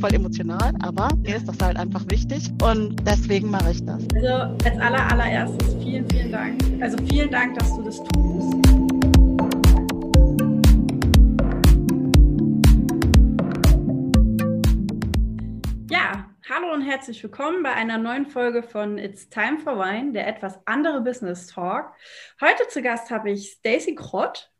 voll emotional, aber mir ist das halt einfach wichtig und deswegen mache ich das. Also als aller, allererstes vielen, vielen Dank. Also vielen Dank, dass du das tust. Ja, hallo und herzlich willkommen bei einer neuen Folge von It's Time for Wine, der etwas andere Business Talk. Heute zu Gast habe ich Stacey Krott.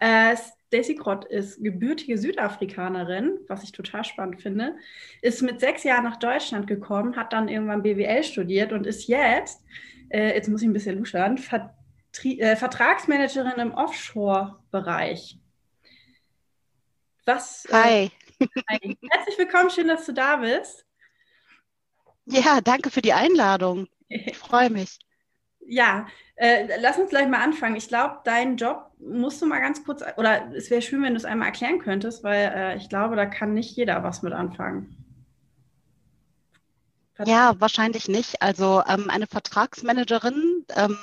Äh, Daisy Grott ist gebürtige Südafrikanerin, was ich total spannend finde, ist mit sechs Jahren nach Deutschland gekommen, hat dann irgendwann BWL studiert und ist jetzt, äh, jetzt muss ich ein bisschen luschern, Vertrie äh, Vertragsmanagerin im Offshore-Bereich. Was? Äh, hi. hi. Herzlich willkommen, schön, dass du da bist. Ja, danke für die Einladung. Ich freue mich. Ja, äh, lass uns gleich mal anfangen. Ich glaube, deinen Job musst du mal ganz kurz, oder es wäre schön, wenn du es einmal erklären könntest, weil äh, ich glaube, da kann nicht jeder was mit anfangen. Ja, wahrscheinlich nicht. Also ähm, eine Vertragsmanagerin ähm,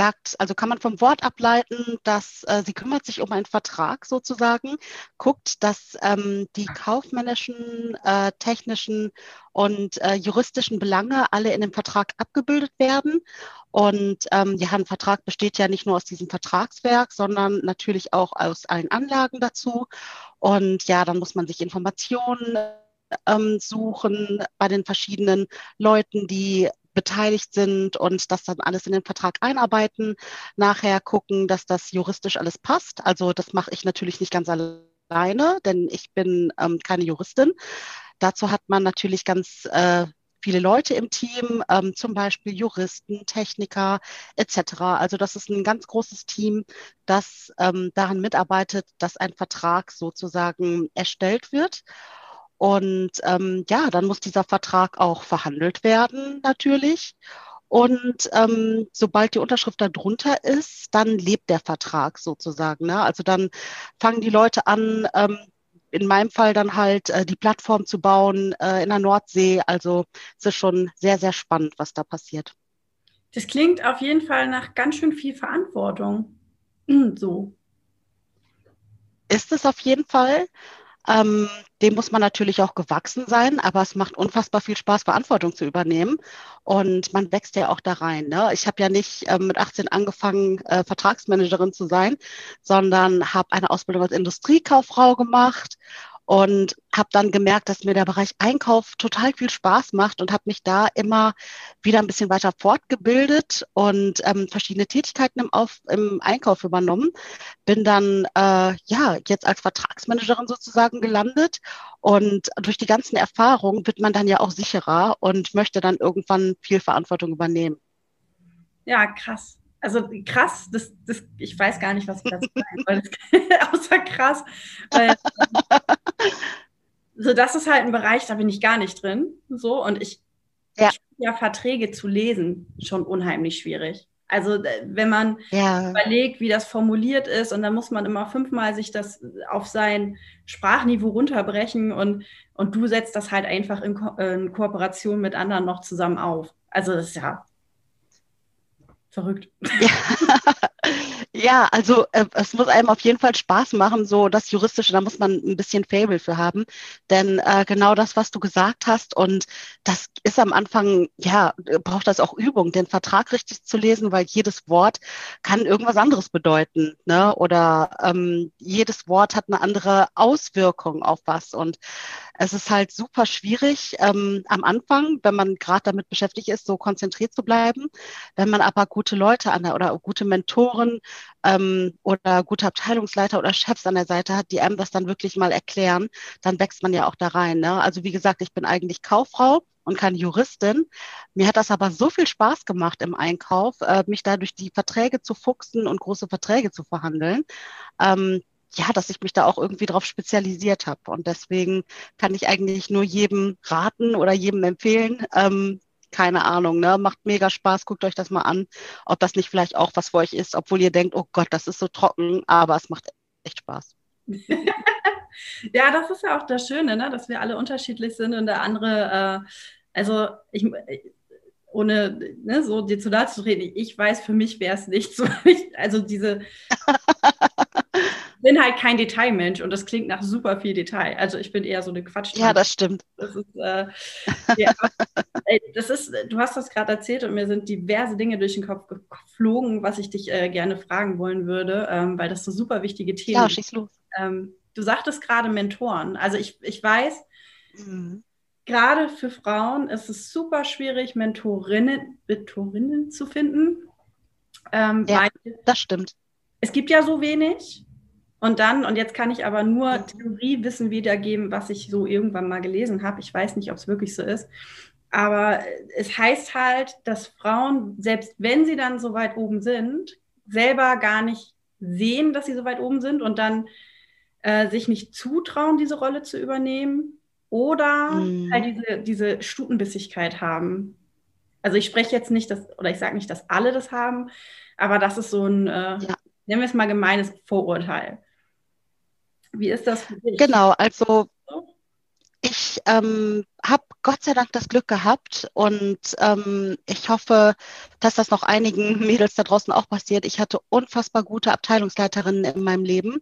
sagt, also kann man vom Wort ableiten, dass äh, sie kümmert sich um einen Vertrag sozusagen, guckt, dass ähm, die kaufmännischen, äh, technischen und äh, juristischen Belange alle in dem Vertrag abgebildet werden. Und ähm, ja, ein Vertrag besteht ja nicht nur aus diesem Vertragswerk, sondern natürlich auch aus allen Anlagen dazu. Und ja, dann muss man sich Informationen ähm, suchen bei den verschiedenen Leuten, die beteiligt sind und das dann alles in den Vertrag einarbeiten, nachher gucken, dass das juristisch alles passt. Also das mache ich natürlich nicht ganz alleine, denn ich bin ähm, keine Juristin. Dazu hat man natürlich ganz äh, viele Leute im Team, ähm, zum Beispiel Juristen, Techniker etc. Also das ist ein ganz großes Team, das ähm, daran mitarbeitet, dass ein Vertrag sozusagen erstellt wird. Und ähm, ja, dann muss dieser Vertrag auch verhandelt werden, natürlich. Und ähm, sobald die Unterschrift darunter ist, dann lebt der Vertrag sozusagen. Ne? Also dann fangen die Leute an, ähm, in meinem Fall dann halt äh, die Plattform zu bauen äh, in der Nordsee. Also es ist schon sehr, sehr spannend, was da passiert. Das klingt auf jeden Fall nach ganz schön viel Verantwortung. So. Ist es auf jeden Fall. Ähm, dem muss man natürlich auch gewachsen sein, aber es macht unfassbar viel Spaß, Verantwortung zu übernehmen. Und man wächst ja auch da rein. Ne? Ich habe ja nicht äh, mit 18 angefangen, äh, Vertragsmanagerin zu sein, sondern habe eine Ausbildung als Industriekauffrau gemacht und habe dann gemerkt, dass mir der Bereich Einkauf total viel Spaß macht und habe mich da immer wieder ein bisschen weiter fortgebildet und ähm, verschiedene Tätigkeiten im, Auf, im Einkauf übernommen. Bin dann äh, ja jetzt als Vertragsmanagerin sozusagen gelandet und durch die ganzen Erfahrungen wird man dann ja auch sicherer und möchte dann irgendwann viel Verantwortung übernehmen. Ja, krass also krass, das, das, ich weiß gar nicht, was ich dazu sagen soll, außer krass. Weil, so, das ist halt ein Bereich, da bin ich gar nicht drin. So, und ich, ja. ja Verträge zu lesen, schon unheimlich schwierig. Also wenn man ja. überlegt, wie das formuliert ist, und dann muss man immer fünfmal sich das auf sein Sprachniveau runterbrechen und, und du setzt das halt einfach in, Ko in Kooperation mit anderen noch zusammen auf. Also das ist ja verrückt. Ja, ja also äh, es muss einem auf jeden Fall Spaß machen, so das Juristische, da muss man ein bisschen Fable für haben. Denn äh, genau das, was du gesagt hast, und das ist am Anfang, ja, braucht das auch Übung, den Vertrag richtig zu lesen, weil jedes Wort kann irgendwas anderes bedeuten. Ne? Oder ähm, jedes Wort hat eine andere Auswirkung auf was. Und es ist halt super schwierig ähm, am Anfang, wenn man gerade damit beschäftigt ist, so konzentriert zu bleiben. Wenn man aber gute Leute an der oder gute Mentoren ähm, oder gute Abteilungsleiter oder Chefs an der Seite hat, die einem das dann wirklich mal erklären, dann wächst man ja auch da rein. Ne? Also wie gesagt, ich bin eigentlich Kauffrau und keine Juristin. Mir hat das aber so viel Spaß gemacht im Einkauf, äh, mich da durch die Verträge zu fuchsen und große Verträge zu verhandeln. Ähm, ja, dass ich mich da auch irgendwie drauf spezialisiert habe. Und deswegen kann ich eigentlich nur jedem raten oder jedem empfehlen. Ähm, keine Ahnung, ne? Macht mega Spaß, guckt euch das mal an, ob das nicht vielleicht auch was für euch ist, obwohl ihr denkt, oh Gott, das ist so trocken, aber es macht echt Spaß. ja, das ist ja auch das Schöne, ne? dass wir alle unterschiedlich sind und der andere, äh, also ich, ohne ne, so dir zu nahe zu reden, ich weiß, für mich wäre es nicht so. also diese bin halt kein Detailmensch und das klingt nach super viel Detail. Also ich bin eher so eine Quatsch. Ja, das stimmt. Das ist, äh, ja, das ist, du hast das gerade erzählt und mir sind diverse Dinge durch den Kopf geflogen, was ich dich äh, gerne fragen wollen würde, ähm, weil das so super wichtige Themen sind. Ja, schieß los. Ähm, du sagtest gerade Mentoren. Also ich, ich weiß, mhm. gerade für Frauen ist es super schwierig, Mentorinnen, Mentorinnen zu finden. Ähm, ja, das stimmt. Es gibt ja so wenig. Und dann, und jetzt kann ich aber nur. Theoriewissen wiedergeben, was ich so irgendwann mal gelesen habe. Ich weiß nicht, ob es wirklich so ist. Aber es heißt halt, dass Frauen, selbst wenn sie dann so weit oben sind, selber gar nicht sehen, dass sie so weit oben sind und dann äh, sich nicht zutrauen, diese Rolle zu übernehmen oder mhm. halt diese, diese Stutenbissigkeit haben. Also ich spreche jetzt nicht, dass, oder ich sage nicht, dass alle das haben, aber das ist so ein, äh, ja. nennen wir es mal gemeines Vorurteil. Wie ist das für dich? Genau, also ich ähm, habe Gott sei Dank das Glück gehabt und ähm, ich hoffe, dass das noch einigen Mädels da draußen auch passiert. Ich hatte unfassbar gute Abteilungsleiterinnen in meinem Leben,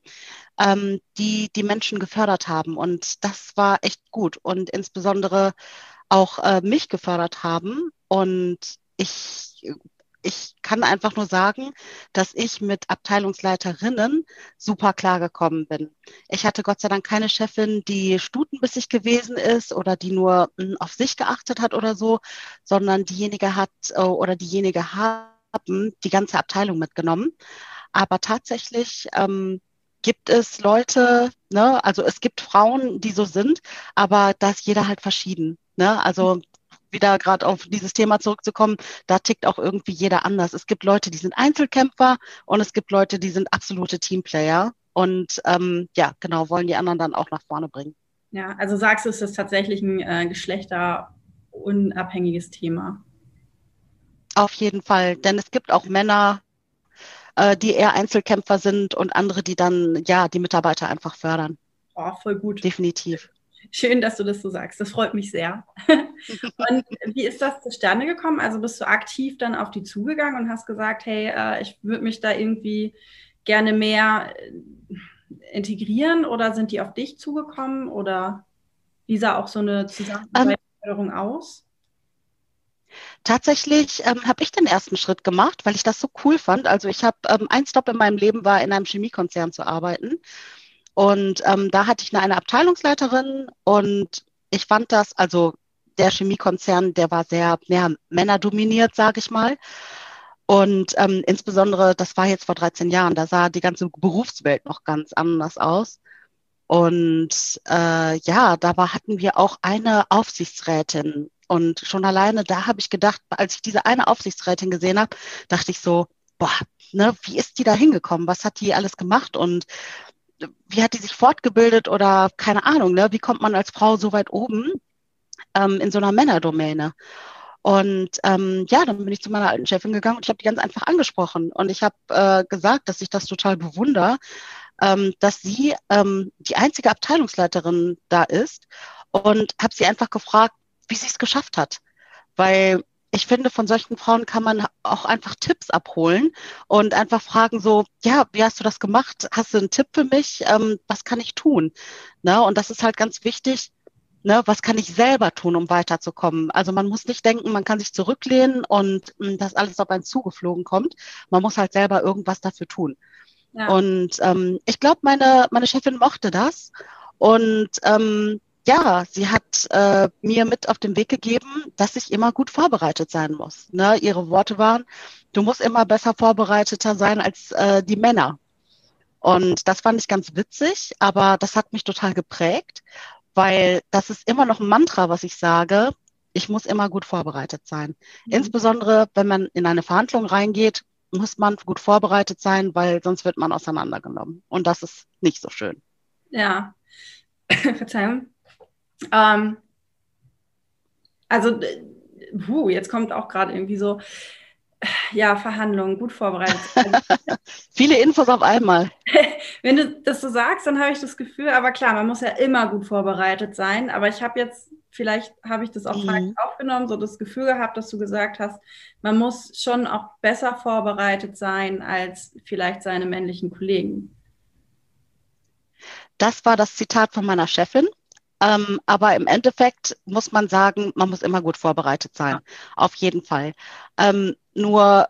ähm, die die Menschen gefördert haben und das war echt gut und insbesondere auch äh, mich gefördert haben und ich ich kann einfach nur sagen, dass ich mit Abteilungsleiterinnen super klar gekommen bin. Ich hatte Gott sei Dank keine Chefin, die stutenbissig gewesen ist oder die nur hm, auf sich geachtet hat oder so, sondern diejenige hat äh, oder diejenige haben die ganze Abteilung mitgenommen. Aber tatsächlich ähm, gibt es Leute, ne, also es gibt Frauen, die so sind, aber da ist jeder halt verschieden. Ne? Also wieder gerade auf dieses Thema zurückzukommen, da tickt auch irgendwie jeder anders. Es gibt Leute, die sind Einzelkämpfer und es gibt Leute, die sind absolute Teamplayer und ähm, ja, genau, wollen die anderen dann auch nach vorne bringen. Ja, also sagst du, es ist tatsächlich ein äh, geschlechterunabhängiges Thema. Auf jeden Fall, denn es gibt auch Männer, äh, die eher Einzelkämpfer sind und andere, die dann ja die Mitarbeiter einfach fördern. Oh, voll gut. Definitiv. Schön, dass du das so sagst. Das freut mich sehr. und wie ist das zustande gekommen? Also bist du aktiv dann auf die zugegangen und hast gesagt, hey, äh, ich würde mich da irgendwie gerne mehr äh, integrieren oder sind die auf dich zugekommen oder wie sah auch so eine Zusammenarbeit um, aus? Tatsächlich ähm, habe ich den ersten Schritt gemacht, weil ich das so cool fand. Also ich habe ähm, ein Stop in meinem Leben war, in einem Chemiekonzern zu arbeiten. Und ähm, da hatte ich eine, eine Abteilungsleiterin und ich fand das, also der Chemiekonzern, der war sehr mehr männerdominiert, sage ich mal. Und ähm, insbesondere, das war jetzt vor 13 Jahren, da sah die ganze Berufswelt noch ganz anders aus. Und äh, ja, da war, hatten wir auch eine Aufsichtsrätin. Und schon alleine da habe ich gedacht, als ich diese eine Aufsichtsrätin gesehen habe, dachte ich so, boah, ne, wie ist die da hingekommen? Was hat die alles gemacht? Und wie hat die sich fortgebildet oder keine Ahnung, ne? wie kommt man als Frau so weit oben ähm, in so einer Männerdomäne? Und ähm, ja, dann bin ich zu meiner alten Chefin gegangen und ich habe die ganz einfach angesprochen. Und ich habe äh, gesagt, dass ich das total bewundere, ähm, dass sie ähm, die einzige Abteilungsleiterin da ist und habe sie einfach gefragt, wie sie es geschafft hat. Weil ich finde, von solchen Frauen kann man auch einfach Tipps abholen und einfach fragen so, ja, wie hast du das gemacht? Hast du einen Tipp für mich? Ähm, was kann ich tun? Ne? Und das ist halt ganz wichtig. Ne? Was kann ich selber tun, um weiterzukommen? Also man muss nicht denken, man kann sich zurücklehnen und mh, hm, dass alles auf einen zugeflogen kommt. Man muss halt selber irgendwas dafür tun. Ja. Und ähm, ich glaube, meine, meine Chefin mochte das. Und ähm, ja, sie hat äh, mir mit auf den Weg gegeben, dass ich immer gut vorbereitet sein muss. Ne? Ihre Worte waren, du musst immer besser vorbereiteter sein als äh, die Männer. Und das fand ich ganz witzig, aber das hat mich total geprägt, weil das ist immer noch ein Mantra, was ich sage. Ich muss immer gut vorbereitet sein. Mhm. Insbesondere, wenn man in eine Verhandlung reingeht, muss man gut vorbereitet sein, weil sonst wird man auseinandergenommen. Und das ist nicht so schön. Ja, Verzeihung. Ähm, also, puh, jetzt kommt auch gerade irgendwie so, ja, Verhandlungen, gut vorbereitet. Viele Infos auf einmal. Wenn du das so sagst, dann habe ich das Gefühl, aber klar, man muss ja immer gut vorbereitet sein. Aber ich habe jetzt, vielleicht habe ich das auch mhm. aufgenommen, so das Gefühl gehabt, dass du gesagt hast, man muss schon auch besser vorbereitet sein als vielleicht seine männlichen Kollegen. das war das Zitat von meiner Chefin. Ähm, aber im Endeffekt muss man sagen, man muss immer gut vorbereitet sein. Ja. Auf jeden Fall. Ähm, nur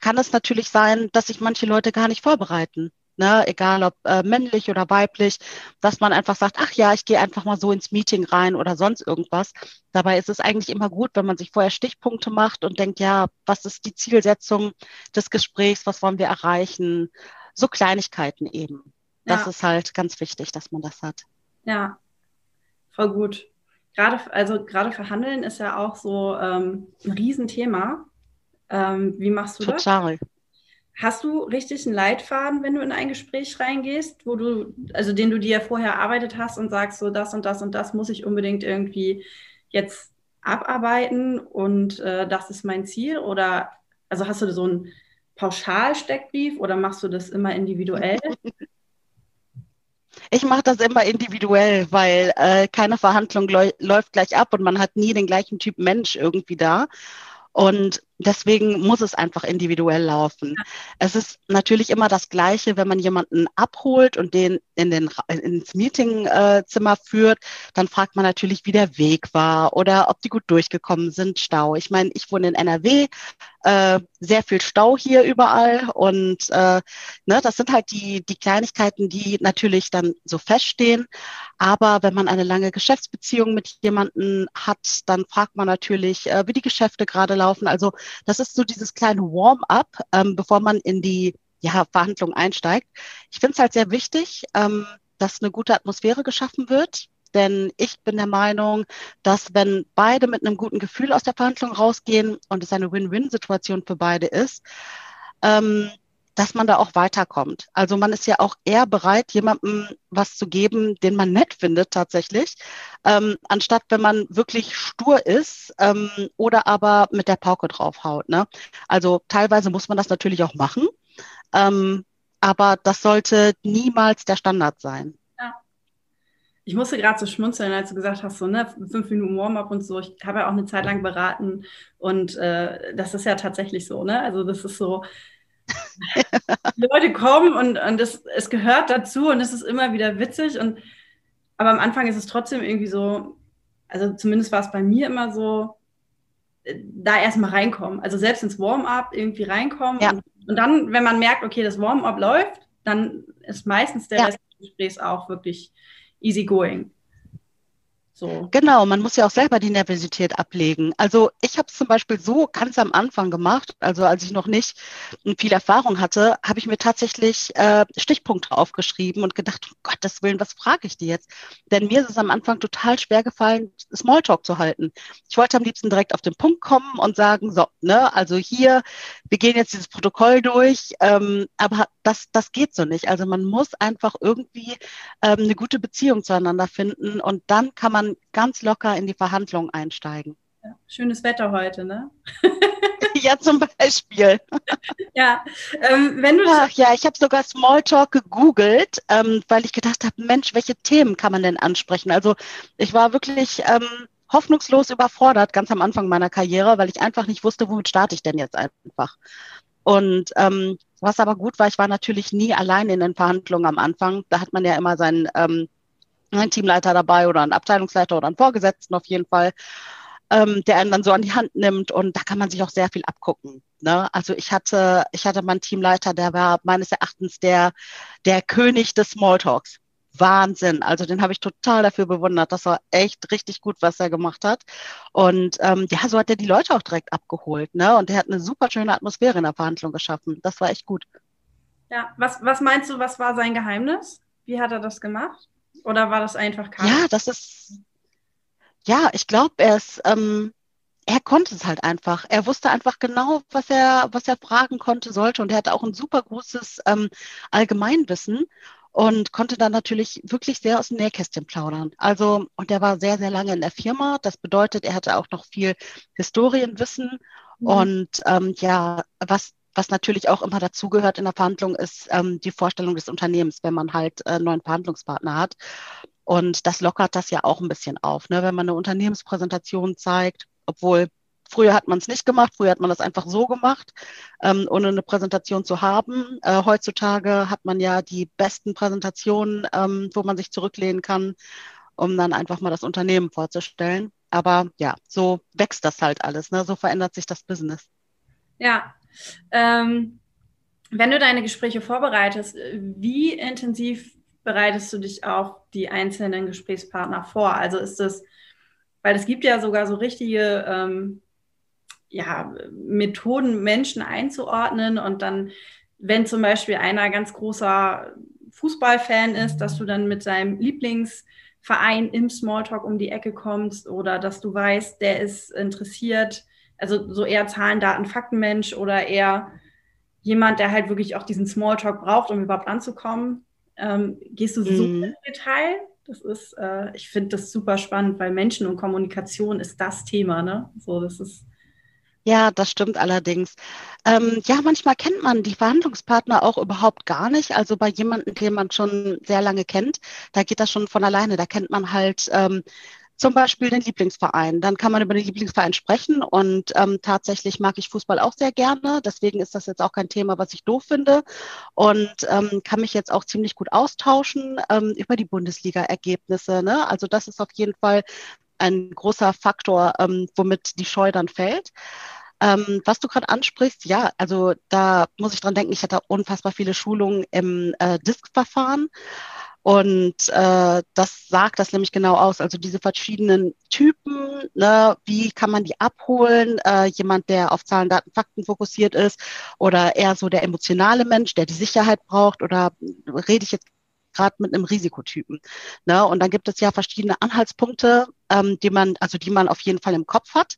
kann es natürlich sein, dass sich manche Leute gar nicht vorbereiten. Ne, egal ob äh, männlich oder weiblich, dass man einfach sagt, ach ja, ich gehe einfach mal so ins Meeting rein oder sonst irgendwas. Dabei ist es eigentlich immer gut, wenn man sich vorher Stichpunkte macht und denkt, ja, was ist die Zielsetzung des Gesprächs, was wollen wir erreichen? So Kleinigkeiten eben. Das ja. ist halt ganz wichtig, dass man das hat. Ja, voll gut. Gerade, also gerade verhandeln ist ja auch so ähm, ein Riesenthema. Ähm, wie machst du Total. das? Total. Hast du richtig einen Leitfaden, wenn du in ein Gespräch reingehst, wo du, also den du dir vorher erarbeitet hast und sagst, so das und das und das muss ich unbedingt irgendwie jetzt abarbeiten und äh, das ist mein Ziel? Oder also hast du so einen Pauschalsteckbrief oder machst du das immer individuell? Ich mache das immer individuell, weil äh, keine Verhandlung läuft gleich ab und man hat nie den gleichen Typ Mensch irgendwie da. Und deswegen muss es einfach individuell laufen. Es ist natürlich immer das Gleiche, wenn man jemanden abholt und den in den, ins Meetingzimmer führt, dann fragt man natürlich, wie der Weg war oder ob die gut durchgekommen sind, Stau. Ich meine, ich wohne in NRW, äh, sehr viel Stau hier überall und äh, ne, das sind halt die, die Kleinigkeiten, die natürlich dann so feststehen. Aber wenn man eine lange Geschäftsbeziehung mit jemandem hat, dann fragt man natürlich, äh, wie die Geschäfte gerade laufen. Also das ist so dieses kleine Warm-up, ähm, bevor man in die ja, Verhandlung einsteigt. Ich finde es halt sehr wichtig, ähm, dass eine gute Atmosphäre geschaffen wird. Denn ich bin der Meinung, dass wenn beide mit einem guten Gefühl aus der Verhandlung rausgehen und es eine Win-Win-Situation für beide ist, ähm, dass man da auch weiterkommt. Also man ist ja auch eher bereit, jemandem was zu geben, den man nett findet tatsächlich, ähm, anstatt wenn man wirklich stur ist ähm, oder aber mit der Pauke draufhaut. Ne? Also teilweise muss man das natürlich auch machen, ähm, aber das sollte niemals der Standard sein. Ich musste gerade so schmunzeln, als du gesagt hast, so ne, fünf Minuten Warm-up und so. Ich habe ja auch eine Zeit lang beraten und äh, das ist ja tatsächlich so, ne? Also das ist so, die Leute kommen und, und es, es gehört dazu und es ist immer wieder witzig. Und, aber am Anfang ist es trotzdem irgendwie so, also zumindest war es bei mir immer so, da erstmal reinkommen. Also selbst ins Warm-up irgendwie reinkommen. Ja. Und, und, dann, wenn man merkt, okay, das Warm-up läuft, dann ist meistens der ja. Rest des Gesprächs auch wirklich easy going. So. Genau, man muss ja auch selber die Nervosität ablegen. Also ich habe es zum Beispiel so ganz am Anfang gemacht, also als ich noch nicht viel Erfahrung hatte, habe ich mir tatsächlich äh, Stichpunkte aufgeschrieben und gedacht, um Gottes Willen, was frage ich die jetzt? Denn mir ist es am Anfang total schwer gefallen, Smalltalk zu halten. Ich wollte am liebsten direkt auf den Punkt kommen und sagen, so, ne, also hier, wir gehen jetzt dieses Protokoll durch, ähm, aber das, das geht so nicht. Also man muss einfach irgendwie ähm, eine gute Beziehung zueinander finden und dann kann man ganz locker in die Verhandlungen einsteigen. Ja, schönes Wetter heute, ne? ja, zum Beispiel. ja, ähm, wenn du. Ach ja, ich habe sogar Smalltalk gegoogelt, ähm, weil ich gedacht habe, Mensch, welche Themen kann man denn ansprechen? Also ich war wirklich ähm, hoffnungslos überfordert ganz am Anfang meiner Karriere, weil ich einfach nicht wusste, womit starte ich denn jetzt einfach. Und ähm, was aber gut war, ich war natürlich nie allein in den Verhandlungen am Anfang. Da hat man ja immer seinen ähm, ein Teamleiter dabei oder ein Abteilungsleiter oder ein Vorgesetzten auf jeden Fall, ähm, der einen dann so an die Hand nimmt und da kann man sich auch sehr viel abgucken. Ne? Also ich hatte, ich hatte meinen Teamleiter, der war meines Erachtens der, der König des Smalltalks. Wahnsinn. Also den habe ich total dafür bewundert. Das war echt richtig gut, was er gemacht hat. Und ähm, ja, so hat er die Leute auch direkt abgeholt. Ne? Und er hat eine super schöne Atmosphäre in der Verhandlung geschaffen. Das war echt gut. Ja, was, was meinst du, was war sein Geheimnis? Wie hat er das gemacht? Oder war das einfach kalt? Ja, das ist, ja, ich glaube, er ist, ähm, er konnte es halt einfach. Er wusste einfach genau, was er, was er fragen konnte, sollte. Und er hatte auch ein super großes ähm, Allgemeinwissen und konnte dann natürlich wirklich sehr aus dem Nähkästchen plaudern. Also, und er war sehr, sehr lange in der Firma. Das bedeutet, er hatte auch noch viel Historienwissen. Mhm. Und ähm, ja, was was natürlich auch immer dazugehört in der Verhandlung, ist ähm, die Vorstellung des Unternehmens, wenn man halt äh, einen neuen Verhandlungspartner hat. Und das lockert das ja auch ein bisschen auf, ne? wenn man eine Unternehmenspräsentation zeigt, obwohl Früher hat man es nicht gemacht, früher hat man das einfach so gemacht, ähm, ohne eine Präsentation zu haben. Äh, heutzutage hat man ja die besten Präsentationen, ähm, wo man sich zurücklehnen kann, um dann einfach mal das Unternehmen vorzustellen. Aber ja, so wächst das halt alles, ne? so verändert sich das Business. Ja, ähm, wenn du deine Gespräche vorbereitest, wie intensiv bereitest du dich auf die einzelnen Gesprächspartner vor? Also ist das, weil es gibt ja sogar so richtige ähm, ja, Methoden, Menschen einzuordnen und dann, wenn zum Beispiel einer ganz großer Fußballfan ist, dass du dann mit seinem Lieblingsverein im Smalltalk um die Ecke kommst oder dass du weißt, der ist interessiert, also so eher Zahlen, Daten, Faktenmensch oder eher jemand, der halt wirklich auch diesen Smalltalk braucht, um überhaupt anzukommen. Ähm, gehst du so mhm. ins Detail? Das ist, äh, ich finde das super spannend, weil Menschen und Kommunikation ist das Thema, ne? So, das ist. Ja, das stimmt allerdings. Ähm, ja, manchmal kennt man die Verhandlungspartner auch überhaupt gar nicht. Also bei jemandem, den man schon sehr lange kennt, da geht das schon von alleine. Da kennt man halt ähm, zum Beispiel den Lieblingsverein. Dann kann man über den Lieblingsverein sprechen und ähm, tatsächlich mag ich Fußball auch sehr gerne. Deswegen ist das jetzt auch kein Thema, was ich doof finde und ähm, kann mich jetzt auch ziemlich gut austauschen ähm, über die Bundesliga-Ergebnisse. Ne? Also das ist auf jeden Fall ein großer Faktor, ähm, womit die Scheu dann fällt. Ähm, was du gerade ansprichst, ja, also da muss ich dran denken, ich hatte unfassbar viele Schulungen im äh, Disk-Verfahren. Und äh, das sagt das nämlich genau aus. Also diese verschiedenen Typen, ne, wie kann man die abholen? Äh, jemand, der auf Zahlen, Daten, Fakten fokussiert ist oder eher so der emotionale Mensch, der die Sicherheit braucht oder rede ich jetzt gerade mit einem Risikotypen. Ne? Und dann gibt es ja verschiedene Anhaltspunkte, ähm, die man, also die man auf jeden Fall im Kopf hat.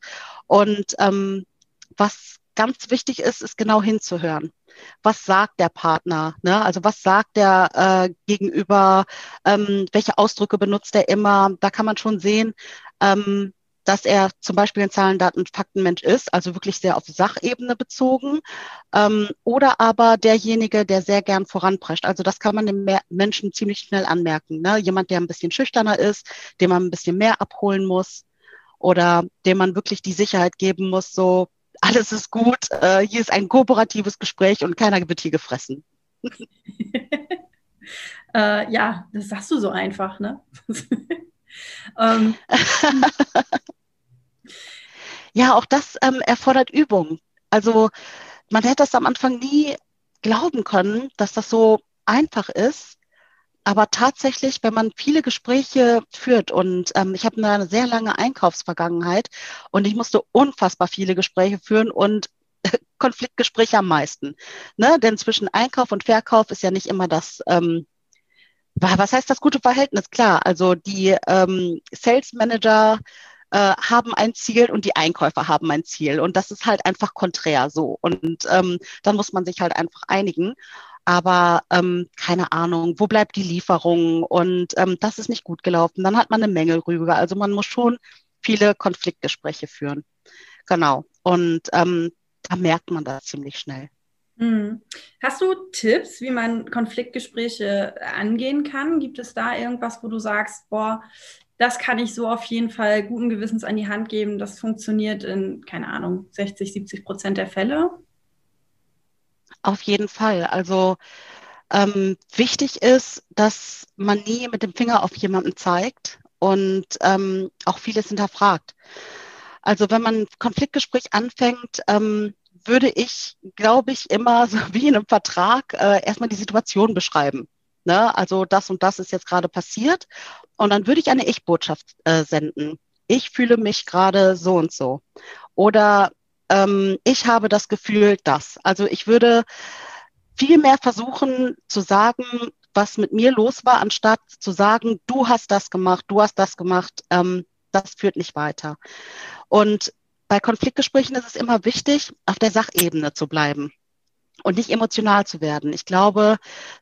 Und ähm, was ganz wichtig ist, ist genau hinzuhören was sagt der Partner? Ne? Also was sagt der äh, gegenüber? Ähm, welche Ausdrücke benutzt er immer? Da kann man schon sehen, ähm, dass er zum Beispiel ein Zahlen, Daten, Faktenmensch ist, also wirklich sehr auf Sachebene bezogen, ähm, oder aber derjenige, der sehr gern voranprescht. Also das kann man dem Menschen ziemlich schnell anmerken. Ne? Jemand, der ein bisschen schüchterner ist, dem man ein bisschen mehr abholen muss oder dem man wirklich die Sicherheit geben muss, so alles ist gut, äh, hier ist ein kooperatives Gespräch und keiner wird hier gefressen. äh, ja, das sagst du so einfach, ne? ähm. ja, auch das ähm, erfordert Übung. Also man hätte das am Anfang nie glauben können, dass das so einfach ist, aber tatsächlich, wenn man viele Gespräche führt und ähm, ich habe eine sehr lange Einkaufsvergangenheit und ich musste unfassbar viele Gespräche führen und Konfliktgespräche am meisten. Ne? Denn zwischen Einkauf und Verkauf ist ja nicht immer das, ähm, was heißt das gute Verhältnis? Klar, also die ähm, Sales Manager äh, haben ein Ziel und die Einkäufer haben ein Ziel. Und das ist halt einfach konträr so. Und ähm, dann muss man sich halt einfach einigen aber ähm, keine Ahnung, wo bleibt die Lieferung und ähm, das ist nicht gut gelaufen. Dann hat man eine Mängelrüge. Also man muss schon viele Konfliktgespräche führen. Genau. Und ähm, da merkt man das ziemlich schnell. Hm. Hast du Tipps, wie man Konfliktgespräche angehen kann? Gibt es da irgendwas, wo du sagst, boah, das kann ich so auf jeden Fall guten Gewissens an die Hand geben. Das funktioniert in, keine Ahnung, 60, 70 Prozent der Fälle? Auf jeden Fall. Also ähm, wichtig ist, dass man nie mit dem Finger auf jemanden zeigt und ähm, auch vieles hinterfragt. Also wenn man Konfliktgespräch anfängt, ähm, würde ich, glaube ich, immer so wie in einem Vertrag äh, erstmal die Situation beschreiben. Ne? Also das und das ist jetzt gerade passiert. Und dann würde ich eine Ich-Botschaft äh, senden. Ich fühle mich gerade so und so. Oder ähm, ich habe das Gefühl, dass. Also ich würde viel mehr versuchen zu sagen, was mit mir los war, anstatt zu sagen, du hast das gemacht, du hast das gemacht, ähm, das führt nicht weiter. Und bei Konfliktgesprächen ist es immer wichtig, auf der Sachebene zu bleiben und nicht emotional zu werden. Ich glaube,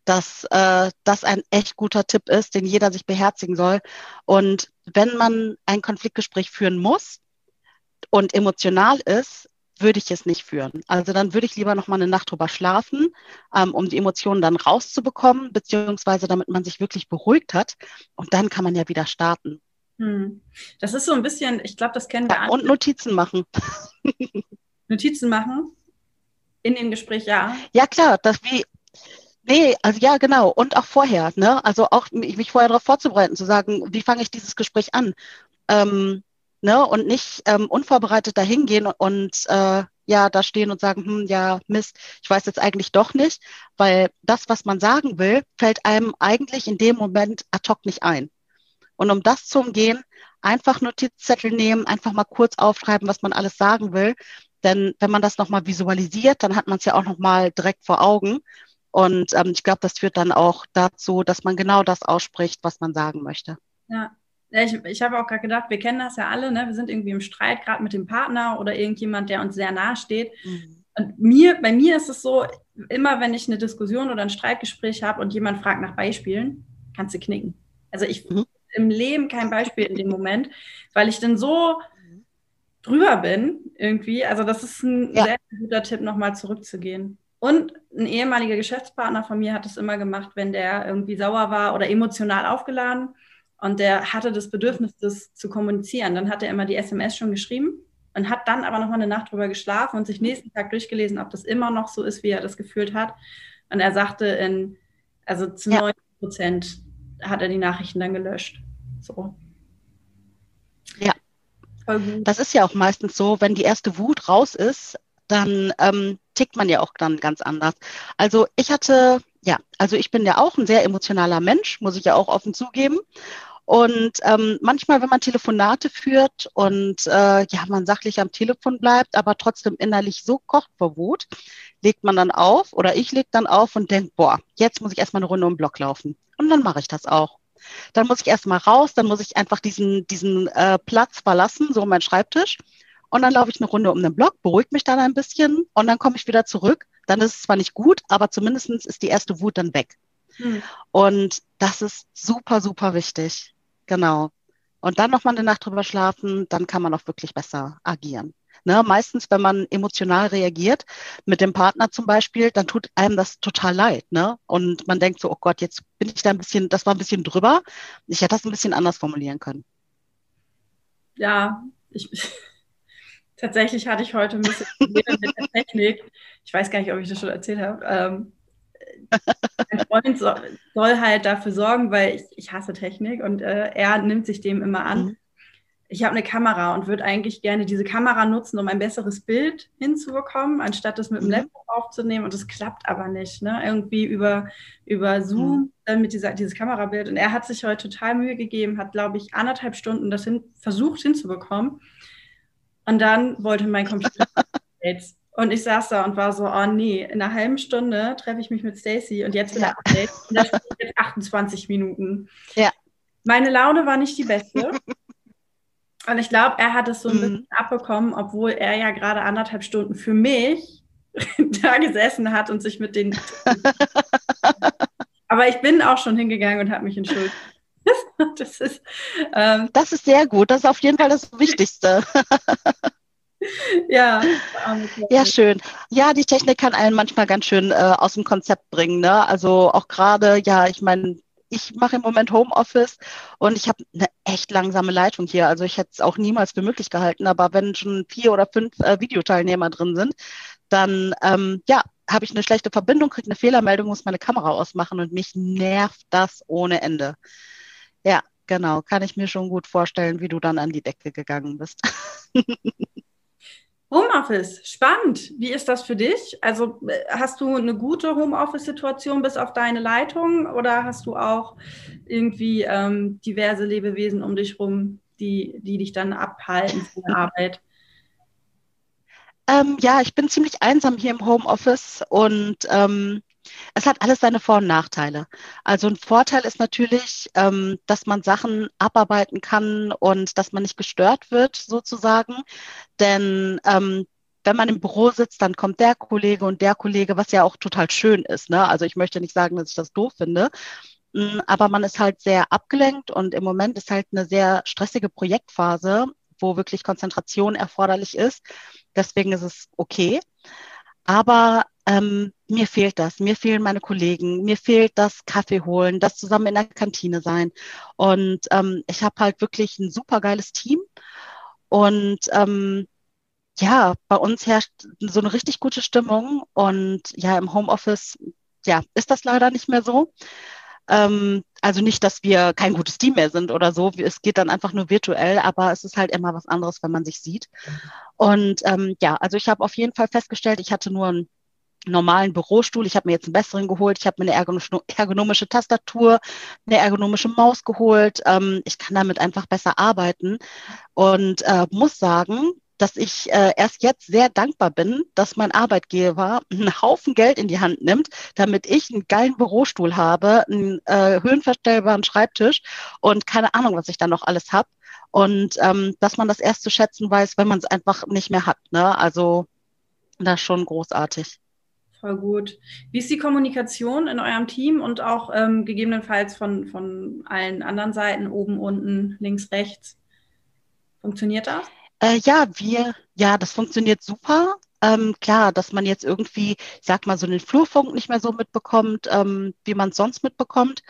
dass äh, das ein echt guter Tipp ist, den jeder sich beherzigen soll. Und wenn man ein Konfliktgespräch führen muss und emotional ist, würde ich es nicht führen. Also dann würde ich lieber noch mal eine Nacht drüber schlafen, ähm, um die Emotionen dann rauszubekommen, beziehungsweise damit man sich wirklich beruhigt hat. Und dann kann man ja wieder starten. Hm. Das ist so ein bisschen, ich glaube, das kennen wir ja, Und Notizen machen. Notizen machen? In dem Gespräch, ja. Ja, klar, das wie, Nee, also ja, genau. Und auch vorher, ne? Also auch mich vorher darauf vorzubereiten, zu sagen, wie fange ich dieses Gespräch an? Ähm, ne? Und nicht ähm, unvorbereitet dahingehen und, und äh, ja, da stehen und sagen, hm, ja, Mist, ich weiß jetzt eigentlich doch nicht, weil das, was man sagen will, fällt einem eigentlich in dem Moment ad hoc nicht ein. Und um das zu umgehen, einfach Notizzettel nehmen, einfach mal kurz aufschreiben, was man alles sagen will. Denn wenn man das nochmal visualisiert, dann hat man es ja auch nochmal direkt vor Augen. Und ähm, ich glaube, das führt dann auch dazu, dass man genau das ausspricht, was man sagen möchte. Ja. Ich, ich habe auch gerade gedacht, wir kennen das ja alle, ne? wir sind irgendwie im Streit, gerade mit dem Partner oder irgendjemand, der uns sehr nahe steht. Mhm. Und mir, bei mir ist es so, immer wenn ich eine Diskussion oder ein Streitgespräch habe und jemand fragt nach Beispielen, kannst du knicken. Also ich mhm. im Leben kein Beispiel in dem Moment, weil ich dann so drüber bin irgendwie. Also das ist ein ja. sehr guter Tipp, nochmal zurückzugehen. Und ein ehemaliger Geschäftspartner von mir hat es immer gemacht, wenn der irgendwie sauer war oder emotional aufgeladen und der hatte das Bedürfnis, das zu kommunizieren. Dann hat er immer die SMS schon geschrieben und hat dann aber noch mal eine Nacht drüber geschlafen und sich nächsten Tag durchgelesen, ob das immer noch so ist, wie er das gefühlt hat. Und er sagte, in, also zu ja. 90 Prozent hat er die Nachrichten dann gelöscht. So. Das ist ja auch meistens so, wenn die erste Wut raus ist, dann ähm, tickt man ja auch dann ganz anders. Also ich hatte, ja, also ich bin ja auch ein sehr emotionaler Mensch, muss ich ja auch offen zugeben. Und ähm, manchmal, wenn man Telefonate führt und äh, ja, man sachlich am Telefon bleibt, aber trotzdem innerlich so kocht vor Wut, legt man dann auf oder ich leg dann auf und denke, boah, jetzt muss ich erstmal eine Runde um den Block laufen. Und dann mache ich das auch. Dann muss ich erstmal raus, dann muss ich einfach diesen, diesen äh, Platz verlassen, so mein Schreibtisch. Und dann laufe ich eine Runde um den Block, beruhige mich dann ein bisschen und dann komme ich wieder zurück. Dann ist es zwar nicht gut, aber zumindest ist die erste Wut dann weg. Hm. Und das ist super, super wichtig. Genau. Und dann nochmal eine Nacht drüber schlafen, dann kann man auch wirklich besser agieren. Ne, meistens, wenn man emotional reagiert, mit dem Partner zum Beispiel, dann tut einem das total leid. Ne? Und man denkt so, oh Gott, jetzt bin ich da ein bisschen, das war ein bisschen drüber. Ich hätte das ein bisschen anders formulieren können. Ja, ich, tatsächlich hatte ich heute ein bisschen Probleme mit der Technik. Ich weiß gar nicht, ob ich das schon erzählt habe. Ähm, mein Freund so, soll halt dafür sorgen, weil ich, ich hasse Technik und äh, er nimmt sich dem immer an. Mhm. Ich habe eine Kamera und würde eigentlich gerne diese Kamera nutzen, um ein besseres Bild hinzubekommen, anstatt das mit dem mhm. Laptop aufzunehmen. Und das klappt aber nicht. Ne? Irgendwie über, über Zoom mhm. dann mit dieser, dieses Kamerabild. Und er hat sich heute total Mühe gegeben, hat, glaube ich, anderthalb Stunden das hin, versucht hinzubekommen. Und dann wollte mein Computer jetzt Und ich saß da und war so, oh nee, in einer halben Stunde treffe ich mich mit Stacy und jetzt wieder ja. Update. Und da steht jetzt 28 Minuten. Ja. Meine Laune war nicht die beste. Und ich glaube, er hat es so ein mhm. bisschen abbekommen, obwohl er ja gerade anderthalb Stunden für mich da gesessen hat und sich mit den. Aber ich bin auch schon hingegangen und habe mich entschuldigt. Das ist, ähm, das ist sehr gut. Das ist auf jeden Fall das Wichtigste. ja. Ja, schön. Ja, die Technik kann einen manchmal ganz schön äh, aus dem Konzept bringen. Ne? Also auch gerade, ja, ich meine, ich mache im Moment Homeoffice und ich habe eine echt langsame Leitung hier. Also ich hätte es auch niemals für möglich gehalten, aber wenn schon vier oder fünf äh, Videoteilnehmer drin sind, dann ähm, ja, habe ich eine schlechte Verbindung, kriege eine Fehlermeldung, muss meine Kamera ausmachen und mich nervt das ohne Ende. Ja, genau, kann ich mir schon gut vorstellen, wie du dann an die Decke gegangen bist. Homeoffice, spannend. Wie ist das für dich? Also äh, hast du eine gute Homeoffice-Situation bis auf deine Leitung oder hast du auch irgendwie ähm, diverse Lebewesen um dich rum, die, die dich dann abhalten von der Arbeit? Ähm, ja, ich bin ziemlich einsam hier im Homeoffice und ähm, es hat alles seine Vor- und Nachteile. Also ein Vorteil ist natürlich, ähm, dass man Sachen abarbeiten kann und dass man nicht gestört wird, sozusagen. Denn ähm, wenn man im Büro sitzt, dann kommt der Kollege und der Kollege, was ja auch total schön ist. Ne? Also ich möchte nicht sagen, dass ich das doof finde. Mm, aber man ist halt sehr abgelenkt und im Moment ist halt eine sehr stressige Projektphase, wo wirklich Konzentration erforderlich ist. Deswegen ist es okay. Aber ähm, mir fehlt das, mir fehlen meine Kollegen, mir fehlt das Kaffee holen, das zusammen in der Kantine sein. Und ähm, ich habe halt wirklich ein super geiles Team. Und ähm, ja, bei uns herrscht so eine richtig gute Stimmung. Und ja, im Homeoffice, ja, ist das leider nicht mehr so. Ähm, also nicht, dass wir kein gutes Team mehr sind oder so. Es geht dann einfach nur virtuell, aber es ist halt immer was anderes, wenn man sich sieht. Und ähm, ja, also ich habe auf jeden Fall festgestellt, ich hatte nur einen normalen Bürostuhl. Ich habe mir jetzt einen besseren geholt. Ich habe mir eine ergonomische Tastatur, eine ergonomische Maus geholt. Ähm, ich kann damit einfach besser arbeiten und äh, muss sagen, dass ich äh, erst jetzt sehr dankbar bin, dass mein Arbeitgeber einen Haufen Geld in die Hand nimmt, damit ich einen geilen Bürostuhl habe, einen äh, höhenverstellbaren Schreibtisch und keine Ahnung, was ich da noch alles habe. Und ähm, dass man das erst zu schätzen weiß, wenn man es einfach nicht mehr hat. Ne? Also das ist schon großartig. Voll gut. Wie ist die Kommunikation in eurem Team und auch ähm, gegebenenfalls von, von allen anderen Seiten, oben, unten, links, rechts? Funktioniert das? Äh, ja, wir, ja, das funktioniert super. Ähm, klar, dass man jetzt irgendwie, ich sag mal, so den Flurfunk nicht mehr so mitbekommt, ähm, wie man es sonst mitbekommt.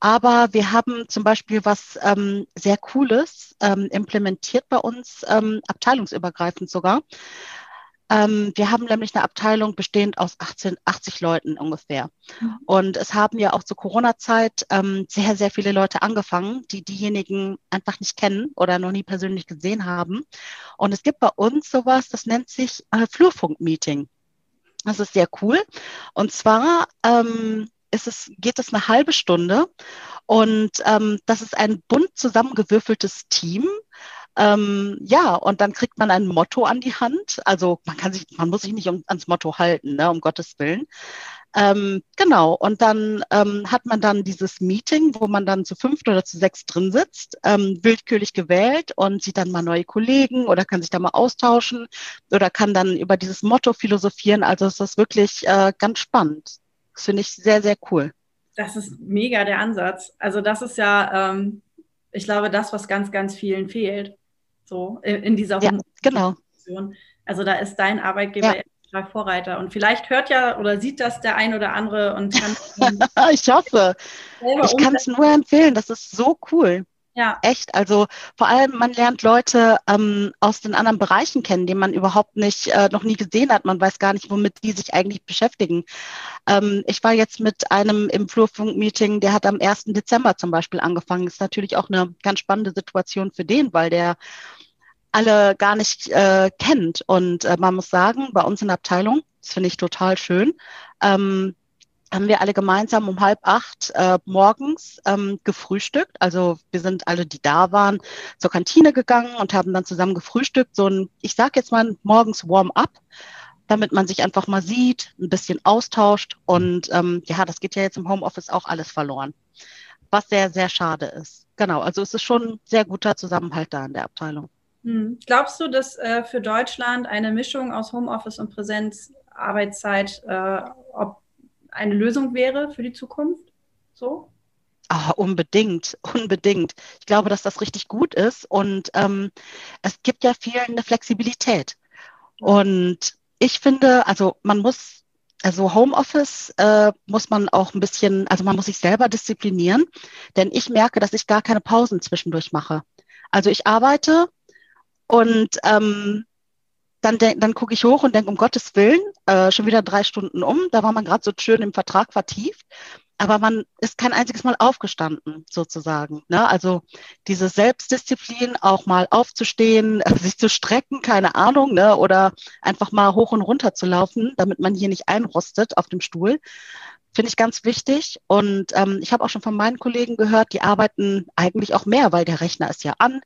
Aber wir haben zum Beispiel was ähm, sehr Cooles ähm, implementiert bei uns, ähm, abteilungsübergreifend sogar. Ähm, wir haben nämlich eine Abteilung bestehend aus 18, 80 Leuten ungefähr. Mhm. Und es haben ja auch zur Corona-Zeit ähm, sehr, sehr viele Leute angefangen, die diejenigen einfach nicht kennen oder noch nie persönlich gesehen haben. Und es gibt bei uns sowas, das nennt sich äh, Flurfunk-Meeting. Das ist sehr cool. Und zwar ähm, es, geht es eine halbe Stunde und ähm, das ist ein bunt zusammengewürfeltes Team ähm, ja, und dann kriegt man ein Motto an die Hand. Also man kann sich, man muss sich nicht um, ans Motto halten, ne, um Gottes Willen. Ähm, genau, und dann ähm, hat man dann dieses Meeting, wo man dann zu fünft oder zu sechs drin sitzt, ähm, willkürlich gewählt und sieht dann mal neue Kollegen oder kann sich da mal austauschen oder kann dann über dieses Motto philosophieren. Also es ist wirklich äh, ganz spannend. Das finde ich sehr, sehr cool. Das ist mega der Ansatz. Also das ist ja, ähm, ich glaube, das, was ganz, ganz vielen fehlt so in, in dieser ja, genau. Also da ist dein Arbeitgeber ja. Vorreiter. Und vielleicht hört ja oder sieht das der ein oder andere und kann. ich hoffe. Ich kann es nur empfehlen. Das ist so cool. Ja. Echt. Also vor allem, man lernt Leute ähm, aus den anderen Bereichen kennen, die man überhaupt nicht, äh, noch nie gesehen hat. Man weiß gar nicht, womit die sich eigentlich beschäftigen. Ähm, ich war jetzt mit einem im Flurfunk-Meeting, der hat am 1. Dezember zum Beispiel angefangen. Ist natürlich auch eine ganz spannende Situation für den, weil der alle gar nicht äh, kennt. Und äh, man muss sagen, bei uns in der Abteilung, das finde ich total schön, ähm, haben wir alle gemeinsam um halb acht äh, morgens ähm, gefrühstückt. Also wir sind alle, die da waren, zur Kantine gegangen und haben dann zusammen gefrühstückt. So ein, ich sage jetzt mal morgens Warm-up, damit man sich einfach mal sieht, ein bisschen austauscht. Und ähm, ja, das geht ja jetzt im Homeoffice auch alles verloren, was sehr, sehr schade ist. Genau, also es ist schon ein sehr guter Zusammenhalt da in der Abteilung. Hm. Glaubst du, dass äh, für Deutschland eine Mischung aus Homeoffice und Präsenzarbeitszeit äh, eine Lösung wäre für die Zukunft? So? Ah, unbedingt, unbedingt. Ich glaube, dass das richtig gut ist und ähm, es gibt ja viel eine Flexibilität. Und ich finde, also man muss, also Homeoffice äh, muss man auch ein bisschen, also man muss sich selber disziplinieren, denn ich merke, dass ich gar keine Pausen zwischendurch mache. Also ich arbeite und ähm, dann, dann gucke ich hoch und denke, um Gottes Willen, äh, schon wieder drei Stunden um. Da war man gerade so schön im Vertrag vertieft. Aber man ist kein einziges Mal aufgestanden, sozusagen. Ne? Also diese Selbstdisziplin, auch mal aufzustehen, sich zu strecken, keine Ahnung, ne? oder einfach mal hoch und runter zu laufen, damit man hier nicht einrostet auf dem Stuhl, finde ich ganz wichtig. Und ähm, ich habe auch schon von meinen Kollegen gehört, die arbeiten eigentlich auch mehr, weil der Rechner ist ja an.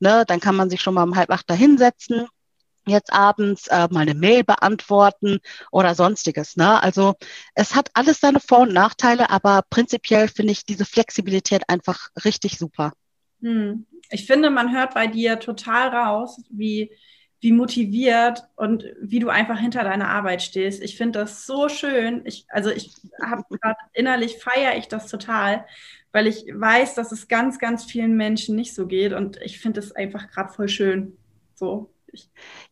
Ne? Dann kann man sich schon mal um halb acht da hinsetzen jetzt abends äh, mal eine Mail beantworten oder sonstiges. Ne? Also es hat alles seine Vor- und Nachteile, aber prinzipiell finde ich diese Flexibilität einfach richtig super. Hm. Ich finde, man hört bei dir total raus, wie, wie motiviert und wie du einfach hinter deiner Arbeit stehst. Ich finde das so schön. Ich, also ich habe gerade innerlich feiere ich das total, weil ich weiß, dass es ganz, ganz vielen Menschen nicht so geht und ich finde es einfach gerade voll schön. So.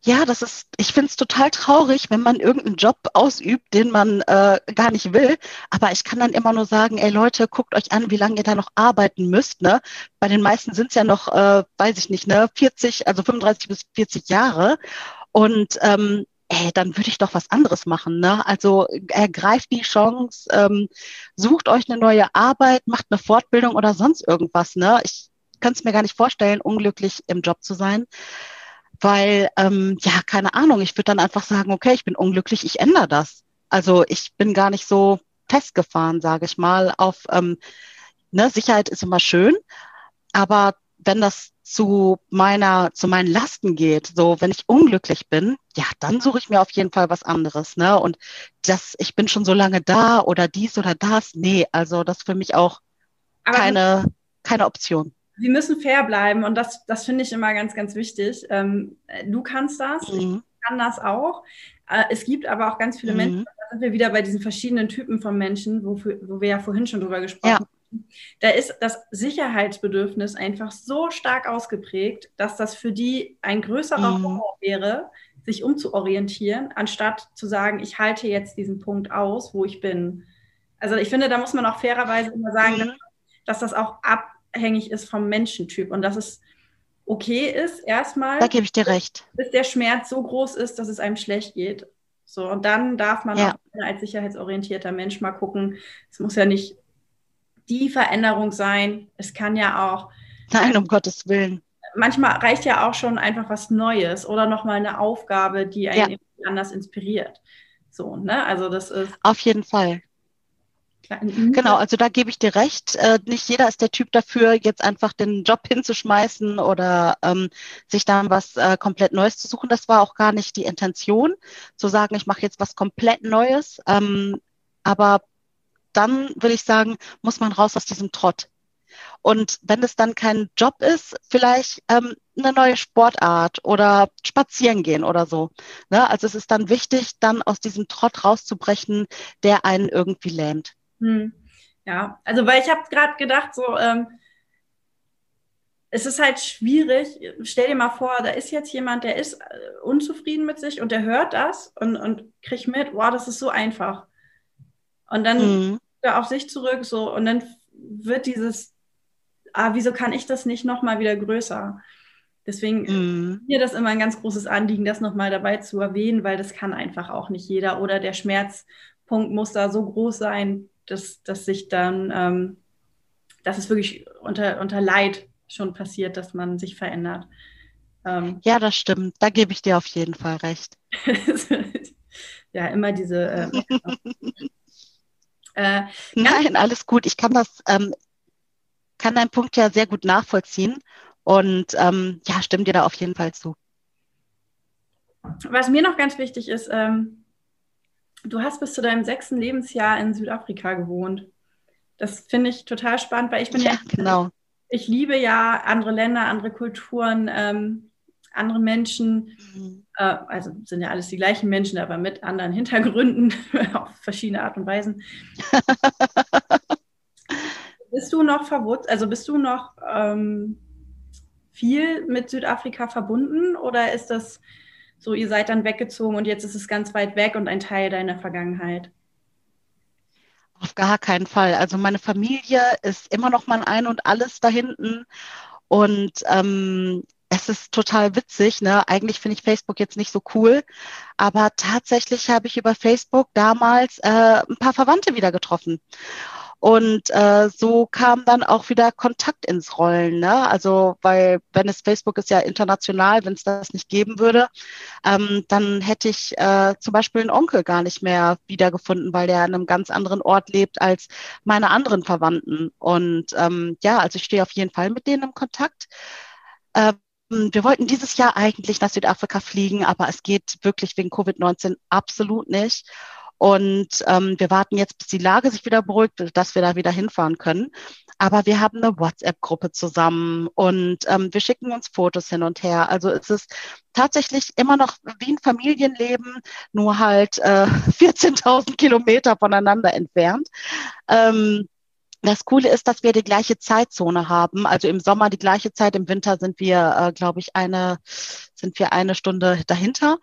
Ja, das ist, ich finde es total traurig, wenn man irgendeinen Job ausübt, den man äh, gar nicht will. Aber ich kann dann immer nur sagen, ey Leute, guckt euch an, wie lange ihr da noch arbeiten müsst. Ne? Bei den meisten sind es ja noch, äh, weiß ich nicht, ne, 40, also 35 bis 40 Jahre. Und ähm, ey, dann würde ich doch was anderes machen. Ne? Also ergreift die Chance, ähm, sucht euch eine neue Arbeit, macht eine Fortbildung oder sonst irgendwas. Ne? Ich kann es mir gar nicht vorstellen, unglücklich im Job zu sein. Weil, ähm, ja, keine Ahnung, ich würde dann einfach sagen, okay, ich bin unglücklich, ich ändere das. Also ich bin gar nicht so festgefahren, sage ich mal, auf ähm, ne, Sicherheit ist immer schön, aber wenn das zu meiner, zu meinen Lasten geht, so wenn ich unglücklich bin, ja, dann suche ich mir auf jeden Fall was anderes, ne? Und das, ich bin schon so lange da oder dies oder das, nee, also das ist für mich auch Aber keine, keine Option. Sie müssen fair bleiben und das, das finde ich immer ganz, ganz wichtig. Ähm, du kannst das, mhm. ich kann das auch. Äh, es gibt aber auch ganz viele mhm. Menschen, da sind wir wieder bei diesen verschiedenen Typen von Menschen, wo, wo wir ja vorhin schon drüber gesprochen ja. haben da ist das Sicherheitsbedürfnis einfach so stark ausgeprägt, dass das für die ein größerer mhm. Horror wäre, sich umzuorientieren, anstatt zu sagen, ich halte jetzt diesen Punkt aus, wo ich bin. Also ich finde, da muss man auch fairerweise immer sagen, mhm. dass, dass, das auch abhängig ist vom Menschentyp und dass es okay ist, erstmal. Da gebe ich dir recht. Bis der Schmerz so groß ist, dass es einem schlecht geht. So, und dann darf man ja. auch als sicherheitsorientierter Mensch mal gucken. Es muss ja nicht die Veränderung sein. Es kann ja auch. Nein, um Gottes Willen. Manchmal reicht ja auch schon einfach was Neues oder nochmal eine Aufgabe, die einen ja. anders inspiriert. So, ne? Also das ist. Auf jeden Fall. Genau, also da gebe ich dir recht. Äh, nicht jeder ist der Typ dafür, jetzt einfach den Job hinzuschmeißen oder ähm, sich dann was äh, komplett Neues zu suchen. Das war auch gar nicht die Intention, zu sagen, ich mache jetzt was komplett Neues. Ähm, aber dann würde ich sagen, muss man raus aus diesem Trott. Und wenn es dann kein Job ist, vielleicht ähm, eine neue Sportart oder spazieren gehen oder so. Ne? Also es ist dann wichtig, dann aus diesem Trott rauszubrechen, der einen irgendwie lähmt. Hm. Ja, also weil ich habe gerade gedacht, so ähm, es ist halt schwierig. Stell dir mal vor, da ist jetzt jemand, der ist äh, unzufrieden mit sich und der hört das und, und kriegt mit, wow, das ist so einfach. Und dann mhm. auf sich zurück, so, und dann wird dieses, ah, wieso kann ich das nicht nochmal wieder größer? Deswegen mhm. mir das immer ein ganz großes Anliegen, das nochmal dabei zu erwähnen, weil das kann einfach auch nicht jeder. Oder der Schmerzpunkt muss da so groß sein, dass, dass sich dann, ähm, dass es wirklich unter, unter Leid schon passiert, dass man sich verändert. Ähm, ja, das stimmt. Da gebe ich dir auf jeden Fall recht. ja, immer diese. Äh, Äh, Nein, alles gut. Ich kann das, ähm, kann deinen Punkt ja sehr gut nachvollziehen und ähm, ja, stimme dir da auf jeden Fall zu. Was mir noch ganz wichtig ist, ähm, du hast bis zu deinem sechsten Lebensjahr in Südafrika gewohnt. Das finde ich total spannend, weil ich bin ja, ja genau. Ich liebe ja andere Länder, andere Kulturen. Ähm, andere Menschen, mhm. äh, also sind ja alles die gleichen Menschen, aber mit anderen Hintergründen auf verschiedene Art und Weisen. bist du noch verwurzelt, also bist du noch ähm, viel mit Südafrika verbunden oder ist das so, ihr seid dann weggezogen und jetzt ist es ganz weit weg und ein Teil deiner Vergangenheit? Auf gar keinen Fall. Also meine Familie ist immer noch mein Ein und alles da hinten. Und ähm, es ist total witzig. Ne? Eigentlich finde ich Facebook jetzt nicht so cool, aber tatsächlich habe ich über Facebook damals äh, ein paar Verwandte wieder getroffen. Und äh, so kam dann auch wieder Kontakt ins Rollen. Ne? Also, weil wenn es Facebook ist ja international, wenn es das nicht geben würde, ähm, dann hätte ich äh, zum Beispiel einen Onkel gar nicht mehr wiedergefunden, weil der an einem ganz anderen Ort lebt als meine anderen Verwandten. Und ähm, ja, also ich stehe auf jeden Fall mit denen im Kontakt. Ähm, wir wollten dieses Jahr eigentlich nach Südafrika fliegen, aber es geht wirklich wegen Covid-19 absolut nicht. Und ähm, wir warten jetzt, bis die Lage sich wieder beruhigt, dass wir da wieder hinfahren können. Aber wir haben eine WhatsApp-Gruppe zusammen und ähm, wir schicken uns Fotos hin und her. Also es ist tatsächlich immer noch wie ein Familienleben, nur halt äh, 14.000 Kilometer voneinander entfernt. Ähm, das Coole ist, dass wir die gleiche Zeitzone haben. Also im Sommer die gleiche Zeit, im Winter sind wir, äh, glaube ich, eine, sind wir eine Stunde dahinter.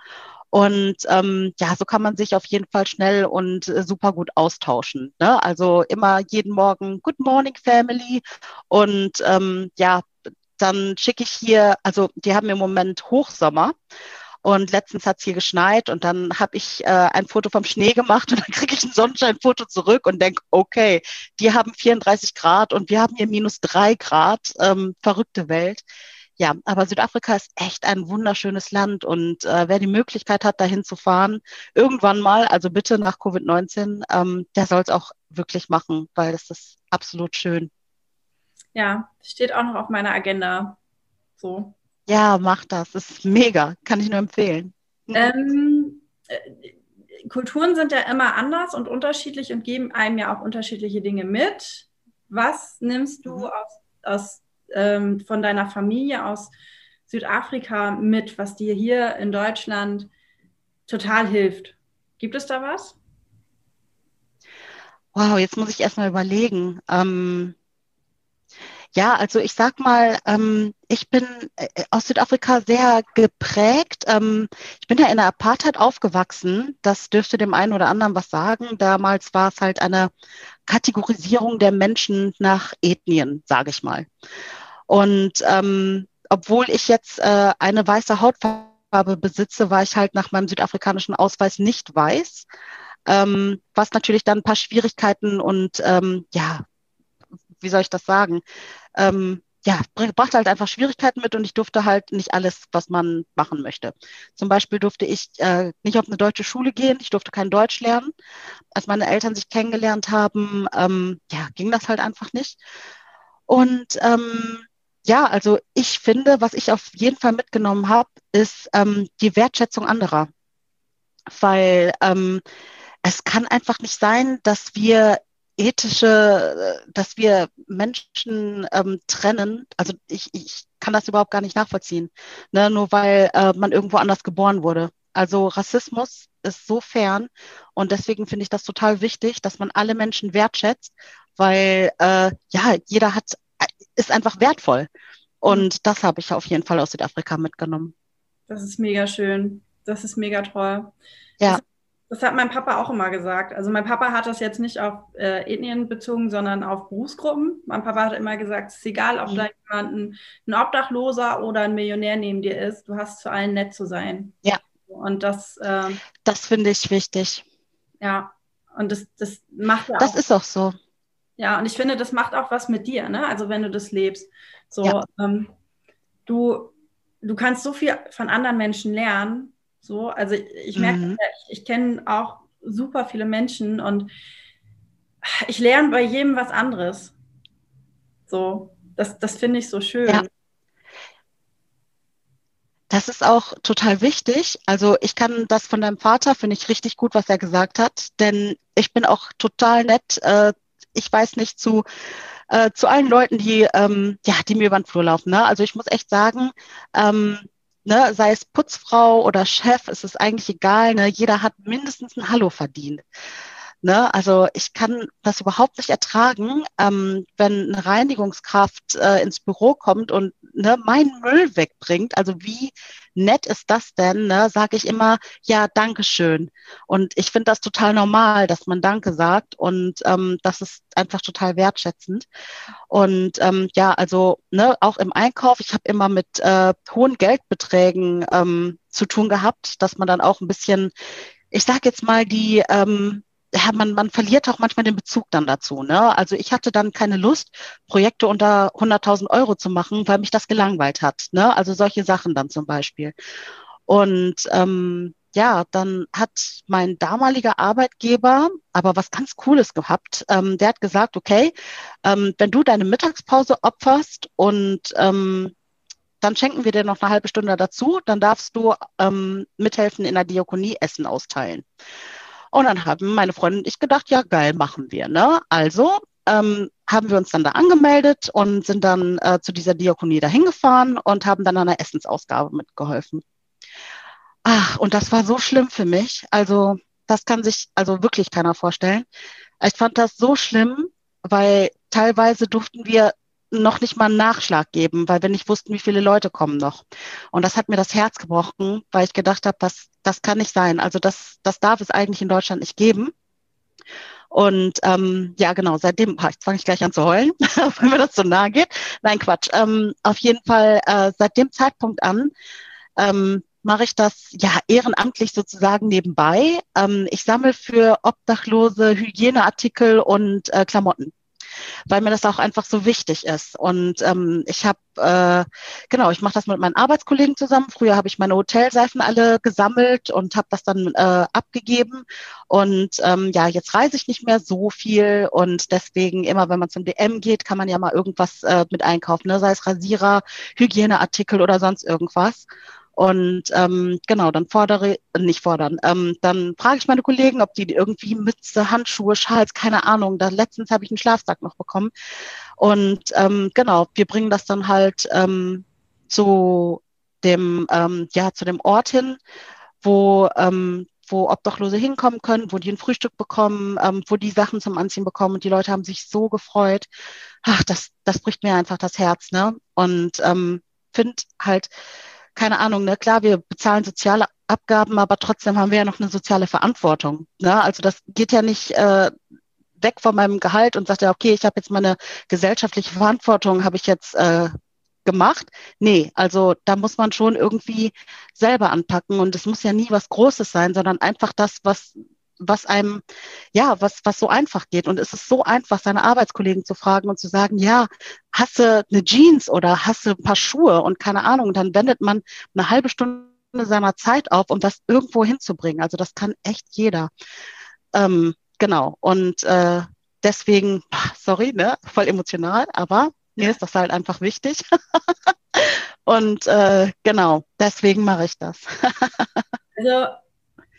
Und ähm, ja, so kann man sich auf jeden Fall schnell und äh, super gut austauschen. Ne? Also immer jeden Morgen Good Morning Family. Und ähm, ja, dann schicke ich hier, also die haben im Moment Hochsommer. Und letztens hat es hier geschneit und dann habe ich äh, ein Foto vom Schnee gemacht und dann kriege ich ein Sonnenscheinfoto zurück und denke, okay, die haben 34 Grad und wir haben hier minus drei Grad. Ähm, verrückte Welt. Ja, aber Südafrika ist echt ein wunderschönes Land und äh, wer die Möglichkeit hat, dahin zu fahren, irgendwann mal, also bitte nach Covid-19, ähm, der soll es auch wirklich machen, weil das ist absolut schön. Ja, steht auch noch auf meiner Agenda. So. Ja, mach das. Ist mega. Kann ich nur empfehlen. Ähm, äh, Kulturen sind ja immer anders und unterschiedlich und geben einem ja auch unterschiedliche Dinge mit. Was nimmst du mhm. aus, aus, ähm, von deiner Familie aus Südafrika mit, was dir hier in Deutschland total hilft? Gibt es da was? Wow, jetzt muss ich erstmal überlegen. Ähm, ja, also ich sag mal, ähm, ich bin äh, aus Südafrika sehr geprägt. Ähm, ich bin ja in der Apartheid aufgewachsen. Das dürfte dem einen oder anderen was sagen. Damals war es halt eine Kategorisierung der Menschen nach Ethnien, sage ich mal. Und ähm, obwohl ich jetzt äh, eine weiße Hautfarbe besitze, war ich halt nach meinem südafrikanischen Ausweis nicht weiß. Ähm, was natürlich dann ein paar Schwierigkeiten und ähm, ja, wie soll ich das sagen? Ähm, ja, brachte halt einfach Schwierigkeiten mit und ich durfte halt nicht alles, was man machen möchte. Zum Beispiel durfte ich äh, nicht auf eine deutsche Schule gehen, ich durfte kein Deutsch lernen. Als meine Eltern sich kennengelernt haben, ähm, ja, ging das halt einfach nicht. Und ähm, ja, also ich finde, was ich auf jeden Fall mitgenommen habe, ist ähm, die Wertschätzung anderer. Weil ähm, es kann einfach nicht sein, dass wir ethische, äh, dass wir Menschen ähm, trennen, also ich, ich kann das überhaupt gar nicht nachvollziehen, ne? nur weil äh, man irgendwo anders geboren wurde. Also Rassismus ist so fern und deswegen finde ich das total wichtig, dass man alle Menschen wertschätzt, weil äh, ja, jeder hat, ist einfach wertvoll. Und das habe ich auf jeden Fall aus Südafrika mitgenommen. Das ist mega schön. Das ist mega toll. Ja. Das das hat mein Papa auch immer gesagt. Also mein Papa hat das jetzt nicht auf äh, Ethnien bezogen, sondern auf Berufsgruppen. Mein Papa hat immer gesagt, es ist egal, ob mhm. da jemand ein, Obdachloser oder ein Millionär neben dir ist, du hast zu allen nett zu sein. Ja. Und das. Äh, das finde ich wichtig. Ja. Und das, das macht ja Das auch, ist auch so. Ja, und ich finde, das macht auch was mit dir, ne? Also wenn du das lebst. So, ja. ähm, du, du kannst so viel von anderen Menschen lernen so, also ich, ich merke, mhm. ich, ich kenne auch super viele Menschen und ich lerne bei jedem was anderes. So, das, das finde ich so schön. Ja. Das ist auch total wichtig. Also ich kann das von deinem Vater, finde ich richtig gut, was er gesagt hat, denn ich bin auch total nett. Äh, ich weiß nicht zu äh, zu allen Leuten, die ähm, ja, die mir über den Flur laufen. Ne? Also ich muss echt sagen, ähm, ne, sei es Putzfrau oder Chef, es ist eigentlich egal, ne, jeder hat mindestens ein Hallo verdient. Ne? Also ich kann das überhaupt nicht ertragen, ähm, wenn eine Reinigungskraft äh, ins Büro kommt und ne, meinen Müll wegbringt. Also wie nett ist das denn? Ne? Sage ich immer, ja, Dankeschön. Und ich finde das total normal, dass man Danke sagt und ähm, das ist einfach total wertschätzend. Und ähm, ja, also ne, auch im Einkauf, ich habe immer mit äh, hohen Geldbeträgen ähm, zu tun gehabt, dass man dann auch ein bisschen ich sage jetzt mal, die ähm, ja, man, man verliert auch manchmal den Bezug dann dazu. Ne? Also ich hatte dann keine Lust, Projekte unter 100.000 Euro zu machen, weil mich das gelangweilt hat. Ne? Also solche Sachen dann zum Beispiel. Und ähm, ja, dann hat mein damaliger Arbeitgeber aber was ganz Cooles gehabt. Ähm, der hat gesagt, okay, ähm, wenn du deine Mittagspause opferst und ähm, dann schenken wir dir noch eine halbe Stunde dazu, dann darfst du ähm, mithelfen in der Diakonie Essen austeilen. Und dann haben meine Freundin und ich gedacht, ja geil, machen wir. Ne? Also ähm, haben wir uns dann da angemeldet und sind dann äh, zu dieser Diakonie dahin gefahren und haben dann an der Essensausgabe mitgeholfen. Ach, und das war so schlimm für mich. Also das kann sich also wirklich keiner vorstellen. Ich fand das so schlimm, weil teilweise durften wir noch nicht mal einen Nachschlag geben, weil wir nicht wussten, wie viele Leute kommen noch. Und das hat mir das Herz gebrochen, weil ich gedacht habe, das, das kann nicht sein. Also das, das darf es eigentlich in Deutschland nicht geben. Und ähm, ja, genau, seitdem, jetzt fange ich gleich an zu heulen, weil mir das so nahe geht. Nein, Quatsch. Ähm, auf jeden Fall, äh, seit dem Zeitpunkt an ähm, mache ich das ja ehrenamtlich sozusagen nebenbei. Ähm, ich sammle für Obdachlose Hygieneartikel und äh, Klamotten weil mir das auch einfach so wichtig ist. Und ähm, ich habe, äh, genau, ich mache das mit meinen Arbeitskollegen zusammen. Früher habe ich meine Hotelseifen alle gesammelt und habe das dann äh, abgegeben. Und ähm, ja, jetzt reise ich nicht mehr so viel und deswegen immer, wenn man zum DM geht, kann man ja mal irgendwas äh, mit einkaufen, ne? sei es Rasierer, Hygieneartikel oder sonst irgendwas. Und ähm, genau, dann fordere, nicht fordern, ähm, dann frage ich meine Kollegen, ob die irgendwie Mütze, Handschuhe, Schals, keine Ahnung. Da letztens habe ich einen Schlafsack noch bekommen. Und ähm, genau, wir bringen das dann halt ähm, zu dem, ähm, ja, zu dem Ort hin, wo ähm, wo Obdachlose hinkommen können, wo die ein Frühstück bekommen, ähm, wo die Sachen zum Anziehen bekommen. Und die Leute haben sich so gefreut. Ach, das, das bricht mir einfach das Herz, ne? Und ähm, finde halt, keine Ahnung, ne, klar, wir bezahlen soziale Abgaben, aber trotzdem haben wir ja noch eine soziale Verantwortung. Ne? Also das geht ja nicht äh, weg von meinem Gehalt und sagt ja, okay, ich habe jetzt meine gesellschaftliche Verantwortung, habe ich jetzt äh, gemacht. Nee, also da muss man schon irgendwie selber anpacken und es muss ja nie was Großes sein, sondern einfach das, was was einem, ja, was, was so einfach geht. Und es ist so einfach, seine Arbeitskollegen zu fragen und zu sagen, ja, hast du eine Jeans oder hast du ein paar Schuhe und keine Ahnung. Und dann wendet man eine halbe Stunde seiner Zeit auf, um das irgendwo hinzubringen. Also das kann echt jeder. Ähm, genau. Und äh, deswegen, sorry, ne, voll emotional, aber mir ja. ist das halt einfach wichtig. und äh, genau, deswegen mache ich das. also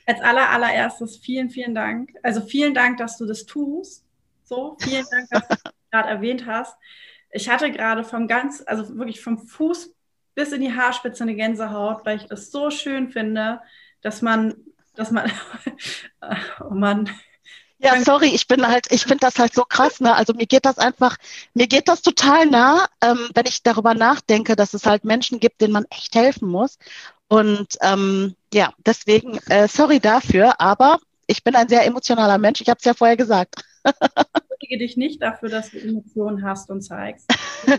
als aller, allererstes vielen, vielen Dank. Also vielen Dank, dass du das tust. So, vielen Dank, dass du das gerade erwähnt hast. Ich hatte gerade vom ganz, also wirklich vom Fuß bis in die Haarspitze eine Gänsehaut, weil ich das so schön finde, dass man, dass man, oh Mann. Ja, sorry, ich bin halt, ich finde das halt so krass, ne? Also mir geht das einfach, mir geht das total nah, ähm, wenn ich darüber nachdenke, dass es halt Menschen gibt, denen man echt helfen muss. Und ähm, ja, deswegen, äh, sorry dafür, aber ich bin ein sehr emotionaler Mensch. Ich habe es ja vorher gesagt. Ich dich nicht dafür, dass du Emotionen hast und zeigst.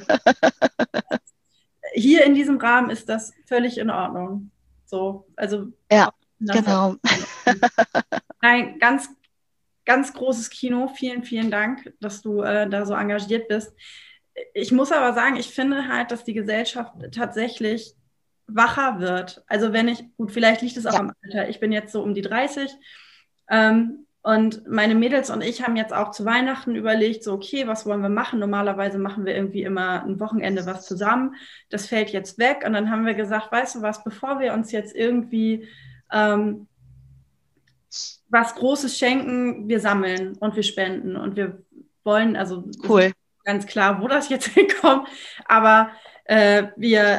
Hier in diesem Rahmen ist das völlig in Ordnung. So, also ja, genau. Ein ganz, ganz großes Kino. Vielen, vielen Dank, dass du äh, da so engagiert bist. Ich muss aber sagen, ich finde halt, dass die Gesellschaft tatsächlich wacher wird. Also wenn ich, gut, vielleicht liegt es auch ja. am Alter. Ich bin jetzt so um die 30 ähm, und meine Mädels und ich haben jetzt auch zu Weihnachten überlegt, so, okay, was wollen wir machen? Normalerweise machen wir irgendwie immer ein Wochenende was zusammen. Das fällt jetzt weg. Und dann haben wir gesagt, weißt du was, bevor wir uns jetzt irgendwie ähm, was Großes schenken, wir sammeln und wir spenden und wir wollen, also cool. ganz klar, wo das jetzt hinkommt, aber äh, wir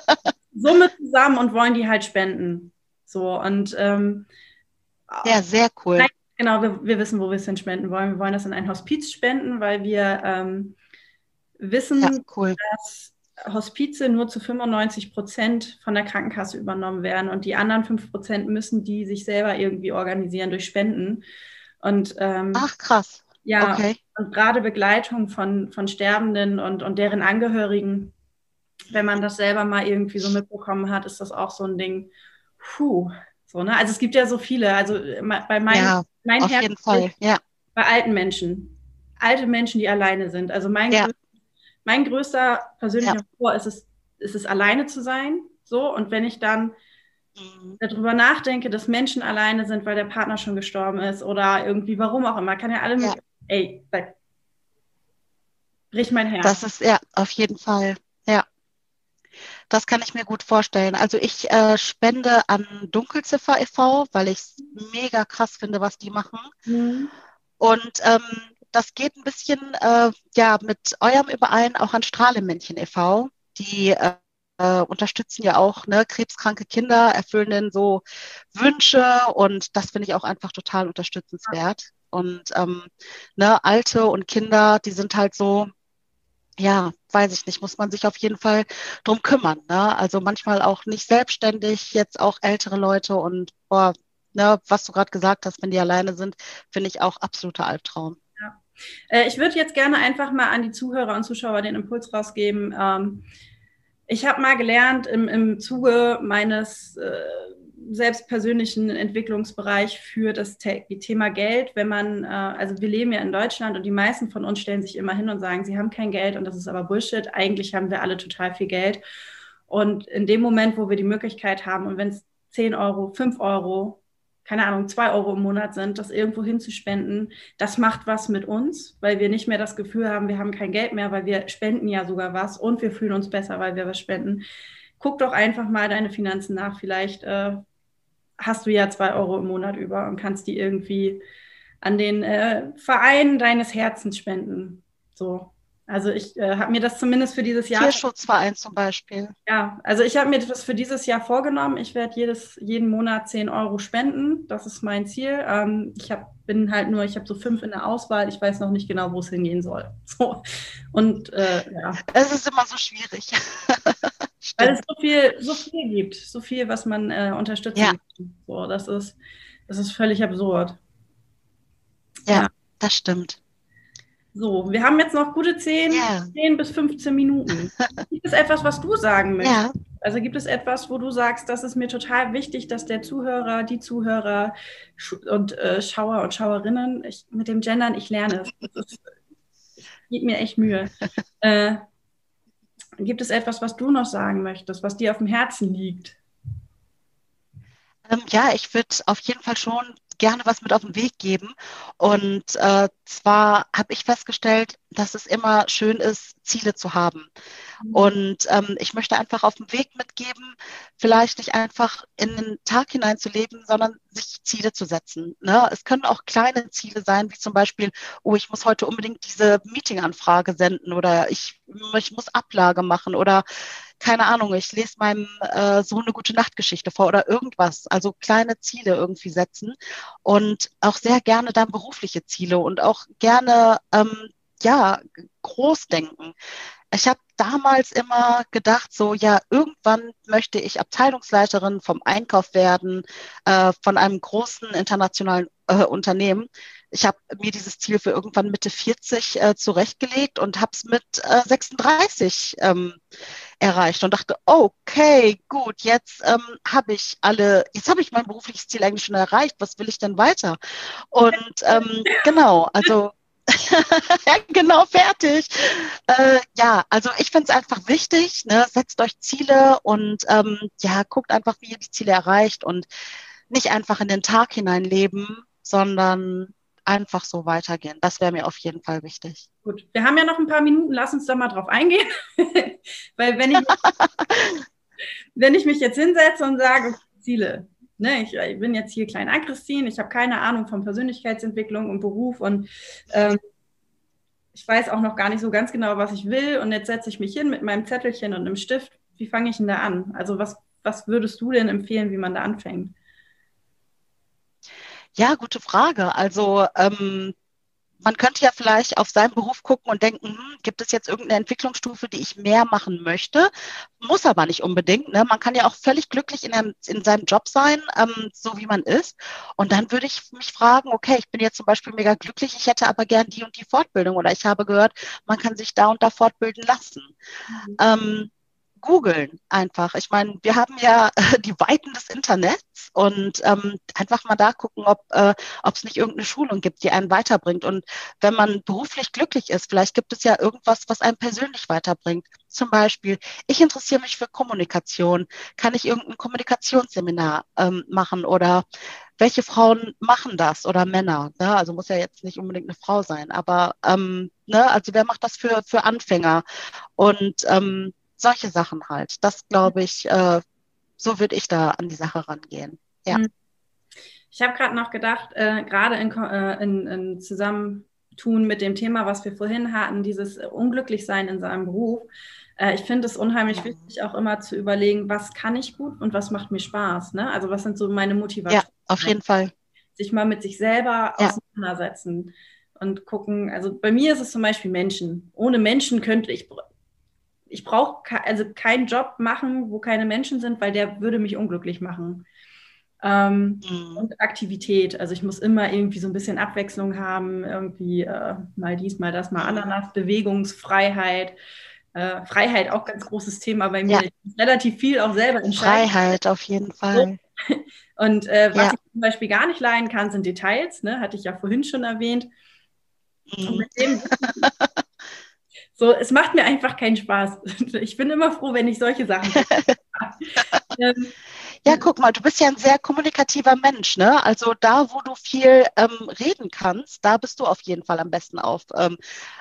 Summe zusammen und wollen die halt spenden. So und ähm, ja, sehr cool. Genau, wir, wir, wissen, wo wir es hin spenden wollen. Wir wollen das in ein Hospiz spenden, weil wir ähm, wissen, ja, cool. dass Hospize nur zu 95 Prozent von der Krankenkasse übernommen werden und die anderen 5 Prozent müssen die sich selber irgendwie organisieren durch Spenden. Und, ähm, Ach, krass. Ja, okay. und gerade Begleitung von, von Sterbenden und, und deren Angehörigen wenn man das selber mal irgendwie so mitbekommen hat, ist das auch so ein Ding, puh, so, ne? Also es gibt ja so viele, also äh, bei meinem, ja, mein auf Herz jeden Fall. Ja. bei alten Menschen, alte Menschen, die alleine sind. Also mein, ja. größter, mein größter persönlicher ja. Vor ist es, ist es, alleine zu sein, so, und wenn ich dann mhm. darüber nachdenke, dass Menschen alleine sind, weil der Partner schon gestorben ist oder irgendwie, warum auch immer, kann ja alle, ja. ey, bricht mein Herz. Das ist, ja, auf jeden Fall. Das kann ich mir gut vorstellen. Also ich äh, spende an Dunkelziffer e.V., weil ich es mega krass finde, was die machen. Mhm. Und ähm, das geht ein bisschen äh, ja mit eurem überein auch an Strahlemännchen e.V., die äh, äh, unterstützen ja auch ne, krebskranke Kinder, erfüllen denn so Wünsche und das finde ich auch einfach total unterstützenswert. Und ähm, ne, Alte und Kinder, die sind halt so, ja, weiß ich nicht, muss man sich auf jeden Fall drum kümmern. Ne? Also manchmal auch nicht selbstständig, jetzt auch ältere Leute und boah, ne, was du gerade gesagt hast, wenn die alleine sind, finde ich auch absoluter Albtraum. Äh, ich würde jetzt gerne einfach mal an die Zuhörer und Zuschauer den Impuls rausgeben. Ähm, ich habe mal gelernt im, im Zuge meines äh, selbst persönlichen Entwicklungsbereich für das Thema Geld, wenn man, äh, also wir leben ja in Deutschland und die meisten von uns stellen sich immer hin und sagen, sie haben kein Geld und das ist aber Bullshit. Eigentlich haben wir alle total viel Geld. Und in dem Moment, wo wir die Möglichkeit haben und wenn es 10 Euro, 5 Euro, keine Ahnung, zwei Euro im Monat sind, das irgendwo hinzuspenden, das macht was mit uns, weil wir nicht mehr das Gefühl haben, wir haben kein Geld mehr, weil wir spenden ja sogar was und wir fühlen uns besser, weil wir was spenden. Guck doch einfach mal deine Finanzen nach. Vielleicht äh, hast du ja zwei Euro im Monat über und kannst die irgendwie an den äh, Verein deines Herzens spenden. So. Also ich äh, habe mir das zumindest für dieses Jahr. Tierschutzverein zum Beispiel. Ja, also ich habe mir das für dieses Jahr vorgenommen. Ich werde jedes jeden Monat 10 Euro spenden. Das ist mein Ziel. Ähm, ich hab, bin halt nur, ich habe so fünf in der Auswahl. Ich weiß noch nicht genau, wo es hingehen soll. So. Und äh, ja. Es ist immer so schwierig. Weil es so viel, so viel gibt, so viel, was man äh, unterstützen ja. kann. So, das ist, das ist völlig absurd. Ja, ja, das stimmt. So, wir haben jetzt noch gute 10, yeah. 10 bis 15 Minuten. Gibt es etwas, was du sagen möchtest? Ja. Also gibt es etwas, wo du sagst, das ist mir total wichtig, dass der Zuhörer, die Zuhörer und äh, Schauer und Schauerinnen, ich, mit dem Gendern, ich lerne es. Das ist, gibt mir echt Mühe. Äh, gibt es etwas, was du noch sagen möchtest, was dir auf dem Herzen liegt? Ähm, ja, ich würde auf jeden Fall schon gerne was mit auf den Weg geben. Und äh, zwar habe ich festgestellt, dass es immer schön ist, Ziele zu haben. Mhm. Und ähm, ich möchte einfach auf dem Weg mitgeben, vielleicht nicht einfach in den Tag hinein sondern sich Ziele zu setzen. Ne? Es können auch kleine Ziele sein, wie zum Beispiel, oh, ich muss heute unbedingt diese Meetinganfrage senden oder ich, ich muss Ablage machen oder keine Ahnung, ich lese meinem äh, Sohn eine gute Nachtgeschichte vor oder irgendwas. Also kleine Ziele irgendwie setzen und auch sehr gerne dann berufliche Ziele und auch gerne ähm, ja groß denken. Ich habe damals immer gedacht, so ja, irgendwann möchte ich Abteilungsleiterin vom Einkauf werden, äh, von einem großen internationalen äh, Unternehmen. Ich habe mir dieses Ziel für irgendwann Mitte 40 äh, zurechtgelegt und habe es mit äh, 36 ähm, erreicht und dachte, okay, gut, jetzt ähm, habe ich alle, jetzt habe ich mein berufliches Ziel eigentlich schon erreicht. Was will ich denn weiter? Und ähm, genau, also genau, fertig. Äh, ja, also ich finde es einfach wichtig, ne? setzt euch Ziele und ähm, ja, guckt einfach, wie ihr die Ziele erreicht und nicht einfach in den Tag hinein leben, sondern einfach so weitergehen. Das wäre mir auf jeden Fall wichtig. Gut, wir haben ja noch ein paar Minuten, lass uns da mal drauf eingehen. Weil wenn ich, wenn ich mich jetzt hinsetze und sage, Ziele, Ne, ich, ich, bin jetzt hier klein Christine, ich habe keine Ahnung von Persönlichkeitsentwicklung und Beruf und ähm, ich weiß auch noch gar nicht so ganz genau, was ich will. Und jetzt setze ich mich hin mit meinem Zettelchen und einem Stift. Wie fange ich denn da an? Also was, was würdest du denn empfehlen, wie man da anfängt? Ja, gute Frage. Also ähm, man könnte ja vielleicht auf seinen Beruf gucken und denken, hm, gibt es jetzt irgendeine Entwicklungsstufe, die ich mehr machen möchte? Muss aber nicht unbedingt. Ne? Man kann ja auch völlig glücklich in, einem, in seinem Job sein, ähm, so wie man ist. Und dann würde ich mich fragen, okay, ich bin jetzt zum Beispiel mega glücklich, ich hätte aber gern die und die Fortbildung oder ich habe gehört, man kann sich da und da fortbilden lassen. Mhm. Ähm, googeln einfach. Ich meine, wir haben ja die Weiten des Internets und ähm, einfach mal da gucken, ob äh, es nicht irgendeine Schulung gibt, die einen weiterbringt. Und wenn man beruflich glücklich ist, vielleicht gibt es ja irgendwas, was einen persönlich weiterbringt. Zum Beispiel, ich interessiere mich für Kommunikation. Kann ich irgendein Kommunikationsseminar ähm, machen oder welche Frauen machen das oder Männer? Ne? Also muss ja jetzt nicht unbedingt eine Frau sein, aber ähm, ne? also wer macht das für, für Anfänger? Und ähm, solche Sachen halt. Das glaube ich, äh, so würde ich da an die Sache rangehen. Ja. Hm. Ich habe gerade noch gedacht, äh, gerade in, äh, in, in, zusammen, tun mit dem Thema, was wir vorhin hatten, dieses Unglücklichsein in seinem Beruf. Äh, ich finde es unheimlich ja. wichtig, auch immer zu überlegen, was kann ich gut und was macht mir Spaß. Ne? Also was sind so meine Motivationen? Ja, auf jeden Fall. Sich mal mit sich selber ja. auseinandersetzen und gucken. Also bei mir ist es zum Beispiel Menschen. Ohne Menschen könnte ich, ich brauche also keinen Job machen, wo keine Menschen sind, weil der würde mich unglücklich machen. Ähm, mhm. Und Aktivität. Also ich muss immer irgendwie so ein bisschen Abwechslung haben, irgendwie äh, mal dies, mal das, mal mhm. Ananas, Bewegungsfreiheit. Äh, Freiheit auch ganz großes Thema bei mir. Ja. Ich relativ viel auch selber entscheiden. Freiheit auf jeden Fall. Und äh, was ja. ich zum Beispiel gar nicht leiden kann, sind Details. Ne? Hatte ich ja vorhin schon erwähnt. Mhm. Und mit dem, so, es macht mir einfach keinen Spaß. Ich bin immer froh, wenn ich solche Sachen. ähm, ja, guck mal, du bist ja ein sehr kommunikativer Mensch, ne? Also da, wo du viel ähm, reden kannst, da bist du auf jeden Fall am besten auf, ähm,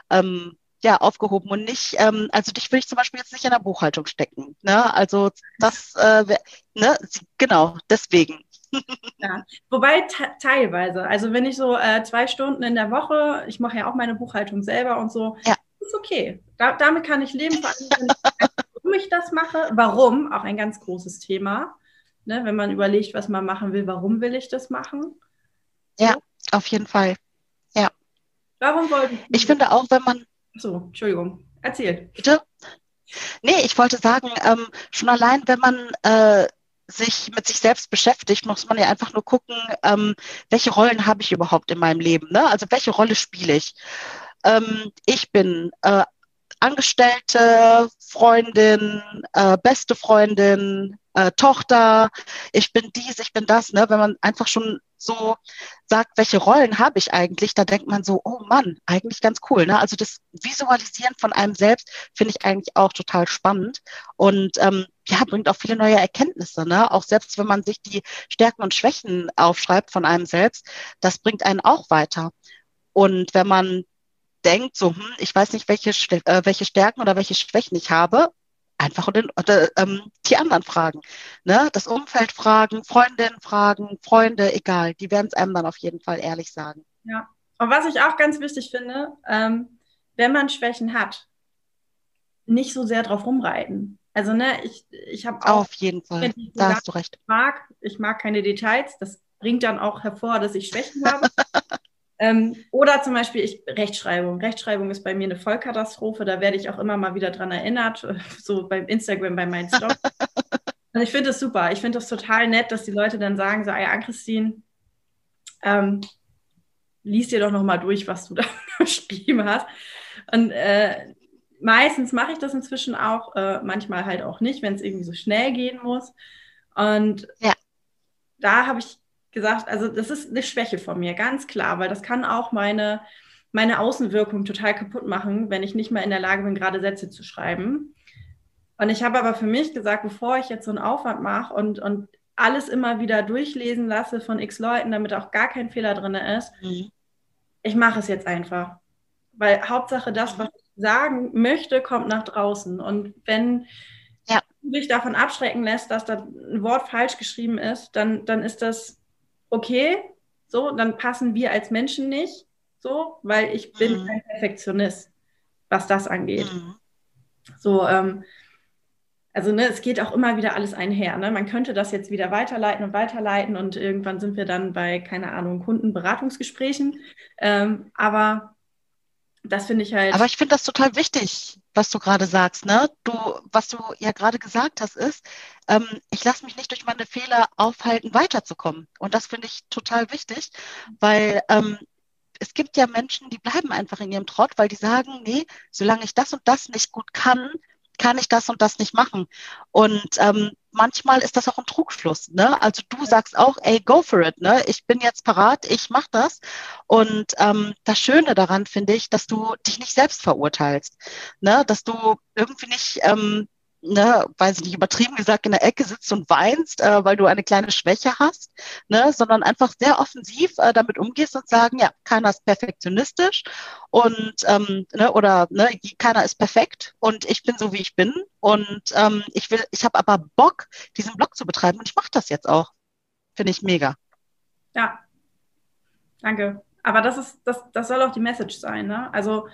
ähm, ja, aufgehoben und nicht, ähm, also dich will ich zum Beispiel jetzt nicht in der Buchhaltung stecken, ne? Also das, äh, ne? Genau, deswegen. Ja, wobei teilweise, also wenn ich so äh, zwei Stunden in der Woche, ich mache ja auch meine Buchhaltung selber und so, ja. Ist okay. Da, damit kann ich leben, vor allem, warum ich das mache. Warum, auch ein ganz großes Thema ne, wenn man überlegt, was man machen will, warum will ich das machen? Ja, auf jeden Fall. Ja. Warum wollten Sie? Ich finde auch, wenn man. So, Entschuldigung. Erzähl. Bitte? Nee, ich wollte sagen, ähm, schon allein, wenn man äh, sich mit sich selbst beschäftigt, muss man ja einfach nur gucken, ähm, welche Rollen habe ich überhaupt in meinem Leben. Ne? Also welche Rolle spiele ich? Ähm, ich bin äh, Angestellte, Freundin, äh, beste Freundin, äh, Tochter, ich bin dies, ich bin das, ne? Wenn man einfach schon so sagt, welche Rollen habe ich eigentlich, da denkt man so, oh Mann, eigentlich ganz cool. Ne? Also das Visualisieren von einem selbst finde ich eigentlich auch total spannend und ähm, ja, bringt auch viele neue Erkenntnisse. Ne? Auch selbst wenn man sich die Stärken und Schwächen aufschreibt von einem selbst, das bringt einen auch weiter. Und wenn man denkt, so, hm, ich weiß nicht, welche, äh, welche Stärken oder welche Schwächen ich habe, einfach den, oder, ähm, die anderen fragen. Ne? Das Umfeld fragen, Freundinnen fragen, Freunde, egal. Die werden es einem dann auf jeden Fall ehrlich sagen. Ja. Und was ich auch ganz wichtig finde, ähm, wenn man Schwächen hat, nicht so sehr drauf rumreiten. Also, ne, ich, ich habe auch. Auf jeden Fall, da hast du recht. Ich mag, ich mag keine Details. Das bringt dann auch hervor, dass ich Schwächen habe. Ähm, oder zum Beispiel ich, Rechtschreibung. Rechtschreibung ist bei mir eine Vollkatastrophe. Da werde ich auch immer mal wieder dran erinnert, so beim Instagram, bei meinen Stories. Also ich finde das super. Ich finde das total nett, dass die Leute dann sagen, so, ja, Christine, ähm, lies dir doch noch mal durch, was du da geschrieben hast. Und äh, meistens mache ich das inzwischen auch, äh, manchmal halt auch nicht, wenn es irgendwie so schnell gehen muss. Und ja. da habe ich gesagt, also das ist eine Schwäche von mir, ganz klar, weil das kann auch meine, meine Außenwirkung total kaputt machen, wenn ich nicht mehr in der Lage bin, gerade Sätze zu schreiben. Und ich habe aber für mich gesagt, bevor ich jetzt so einen Aufwand mache und, und alles immer wieder durchlesen lasse von x Leuten, damit auch gar kein Fehler drin ist, mhm. ich mache es jetzt einfach. Weil Hauptsache das, was ich sagen möchte, kommt nach draußen. Und wenn ja. dich davon abschrecken lässt, dass da ein Wort falsch geschrieben ist, dann, dann ist das okay, so, dann passen wir als Menschen nicht, so, weil ich bin mhm. kein Perfektionist, was das angeht. Mhm. So, ähm, also ne, es geht auch immer wieder alles einher. Ne? Man könnte das jetzt wieder weiterleiten und weiterleiten und irgendwann sind wir dann bei, keine Ahnung, Kundenberatungsgesprächen. Ähm, aber das finde ich halt. Aber ich finde das total wichtig, was du gerade sagst. Ne? Du, was du ja gerade gesagt hast, ist, ähm, ich lasse mich nicht durch meine Fehler aufhalten, weiterzukommen. Und das finde ich total wichtig, weil ähm, es gibt ja Menschen, die bleiben einfach in ihrem Trott, weil die sagen, nee, solange ich das und das nicht gut kann, kann ich das und das nicht machen. Und ähm, manchmal ist das auch ein Trugschluss. Ne? Also du sagst auch, ey, go for it. Ne? Ich bin jetzt parat, ich mache das. Und ähm, das Schöne daran finde ich, dass du dich nicht selbst verurteilst. Ne? Dass du irgendwie nicht ähm, ne, weiß ich nicht, übertrieben gesagt, in der Ecke sitzt und weinst, äh, weil du eine kleine Schwäche hast, ne, sondern einfach sehr offensiv äh, damit umgehst und sagen, ja, keiner ist perfektionistisch und ähm, ne, oder ne, keiner ist perfekt und ich bin so wie ich bin und ähm, ich will, ich habe aber Bock, diesen Blog zu betreiben und ich mache das jetzt auch. Finde ich mega. Ja, danke. Aber das ist, das, das soll auch die Message sein, ne? Also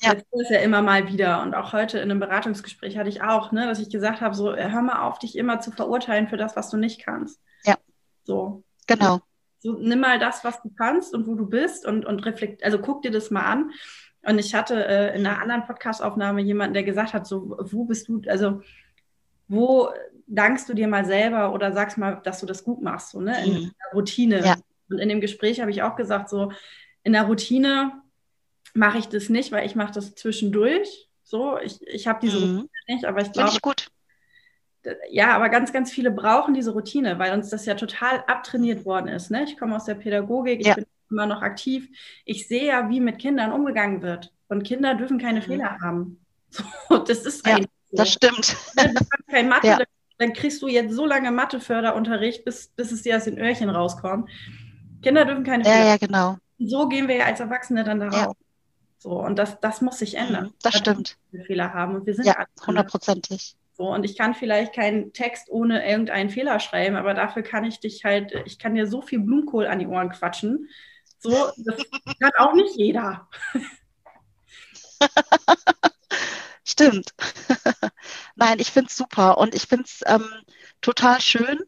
ja. Jetzt ist ja immer mal wieder. Und auch heute in einem Beratungsgespräch hatte ich auch, ne, dass ich gesagt habe: so, hör mal auf, dich immer zu verurteilen für das, was du nicht kannst. Ja. So. Genau. So, nimm mal das, was du kannst und wo du bist und, und reflekt, also guck dir das mal an. Und ich hatte äh, in einer anderen Podcast-Aufnahme jemanden, der gesagt hat: so, wo bist du, also wo dankst du dir mal selber oder sagst mal, dass du das gut machst, so, ne? In mhm. der Routine. Ja. Und in dem Gespräch habe ich auch gesagt, so in der Routine mache ich das nicht, weil ich mache das zwischendurch. So, ich, ich habe diese mhm. Routine nicht, aber ich glaube. gut. Ja, aber ganz, ganz viele brauchen diese Routine, weil uns das ja total abtrainiert worden ist. Ne? Ich komme aus der Pädagogik, ich ja. bin immer noch aktiv. Ich sehe ja, wie mit Kindern umgegangen wird. Und Kinder dürfen keine mhm. Fehler haben. So, das ist ja, so. Das stimmt. Ne, du kein Mathe, ja. dann kriegst du jetzt so lange Matheförderunterricht, bis, bis es dir aus den Öhrchen rauskommt. Kinder dürfen keine Fehler. Ja, ja, genau. So gehen wir ja als Erwachsene dann darauf. Ja. So, und das, das muss sich ändern. Mhm, das stimmt. Wir Fehler haben und wir sind ja hundertprozentig. So, und ich kann vielleicht keinen Text ohne irgendeinen Fehler schreiben, aber dafür kann ich dich halt, ich kann dir so viel Blumenkohl an die Ohren quatschen. So, das kann auch nicht jeder. Stimmt. Nein, ich finde es super und ich finde es ähm, total schön,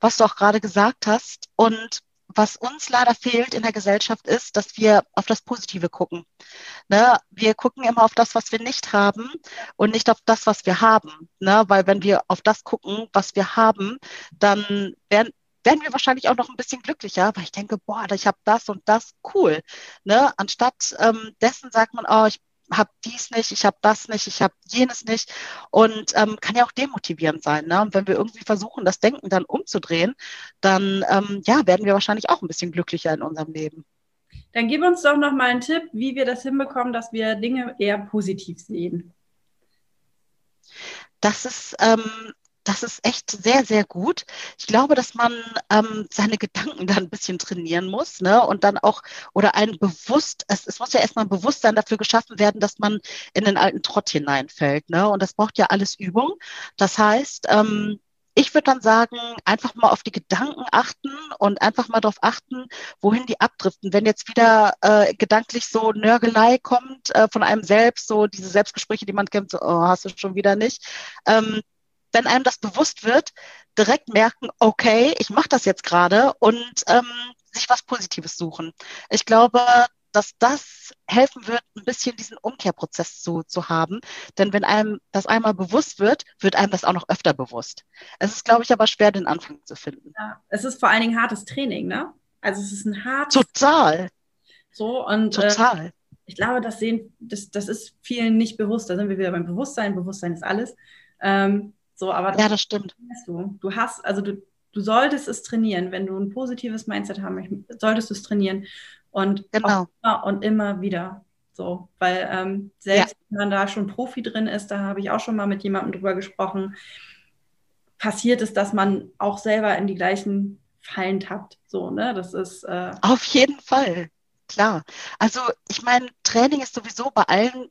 was du auch gerade gesagt hast. Und was uns leider fehlt in der Gesellschaft ist, dass wir auf das Positive gucken. Ne? Wir gucken immer auf das, was wir nicht haben und nicht auf das, was wir haben. Ne? Weil wenn wir auf das gucken, was wir haben, dann werden, werden wir wahrscheinlich auch noch ein bisschen glücklicher, weil ich denke, boah, ich habe das und das, cool. Ne? Anstatt ähm, dessen sagt man, oh, ich habe dies nicht, ich habe das nicht, ich habe jenes nicht und ähm, kann ja auch demotivierend sein. Ne? Und wenn wir irgendwie versuchen, das Denken dann umzudrehen, dann ähm, ja, werden wir wahrscheinlich auch ein bisschen glücklicher in unserem Leben. Dann gib uns doch noch mal einen Tipp, wie wir das hinbekommen, dass wir Dinge eher positiv sehen. Das ist ähm, das ist echt sehr, sehr gut. Ich glaube, dass man ähm, seine Gedanken da ein bisschen trainieren muss, ne? Und dann auch, oder ein bewusst, es, es muss ja erstmal ein Bewusstsein dafür geschaffen werden, dass man in den alten Trott hineinfällt, ne? Und das braucht ja alles Übung. Das heißt, ähm, ich würde dann sagen, einfach mal auf die Gedanken achten und einfach mal darauf achten, wohin die abdriften. Wenn jetzt wieder äh, gedanklich so Nörgelei kommt äh, von einem selbst, so diese Selbstgespräche, die man kennt, so, oh, hast du schon wieder nicht, ähm, wenn einem das bewusst wird, direkt merken, okay, ich mache das jetzt gerade und ähm, sich was Positives suchen. Ich glaube, dass das helfen wird, ein bisschen diesen Umkehrprozess zu, zu haben. Denn wenn einem das einmal bewusst wird, wird einem das auch noch öfter bewusst. Es ist, glaube ich, aber schwer, den Anfang zu finden. Ja, es ist vor allen Dingen hartes Training, ne? Also es ist ein hartes. Total. So und äh, total. Äh, ich glaube, das sehen, das, das ist vielen nicht bewusst. Da sind wir wieder beim Bewusstsein. Bewusstsein ist alles. Ähm, so, aber das ja, das stimmt. Du. du hast, also du, du solltest es trainieren. Wenn du ein positives Mindset haben möchtest, solltest du es trainieren. Und genau. immer und immer wieder. So, weil ähm, selbst ja. wenn man da schon Profi drin ist, da habe ich auch schon mal mit jemandem drüber gesprochen, passiert es, dass man auch selber in die gleichen Fallen tappt. So, ne? Das ist äh auf jeden Fall. Klar. Also ich meine, Training ist sowieso bei allen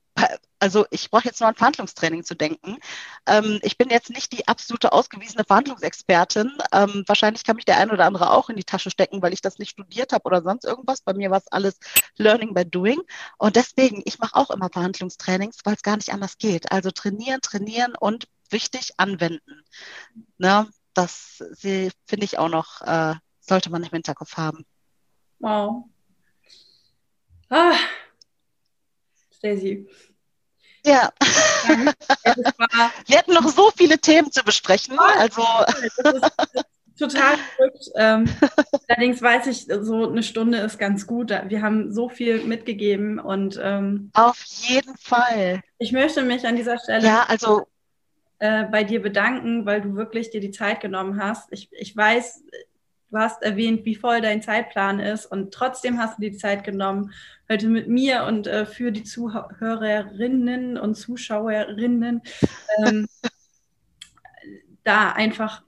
also ich brauche jetzt nur an Verhandlungstraining zu denken. Ähm, ich bin jetzt nicht die absolute ausgewiesene Verhandlungsexpertin. Ähm, wahrscheinlich kann mich der ein oder andere auch in die Tasche stecken, weil ich das nicht studiert habe oder sonst irgendwas. Bei mir war es alles Learning by Doing. Und deswegen, ich mache auch immer Verhandlungstrainings, weil es gar nicht anders geht. Also trainieren, trainieren und wichtig anwenden. Ne? Das finde ich auch noch, äh, sollte man im Hinterkopf haben. Wow. Ah. Stacey, ja. Wir hätten noch so viele Themen zu besprechen. Also. total verrückt. Ähm, allerdings weiß ich, so eine Stunde ist ganz gut. Wir haben so viel mitgegeben und ähm, auf jeden Fall. Ich möchte mich an dieser Stelle ja, also, äh, bei dir bedanken, weil du wirklich dir die Zeit genommen hast. Ich, ich weiß, du hast erwähnt, wie voll dein Zeitplan ist und trotzdem hast du die Zeit genommen heute mit mir und äh, für die Zuhörerinnen und Zuschauerinnen ähm, da einfach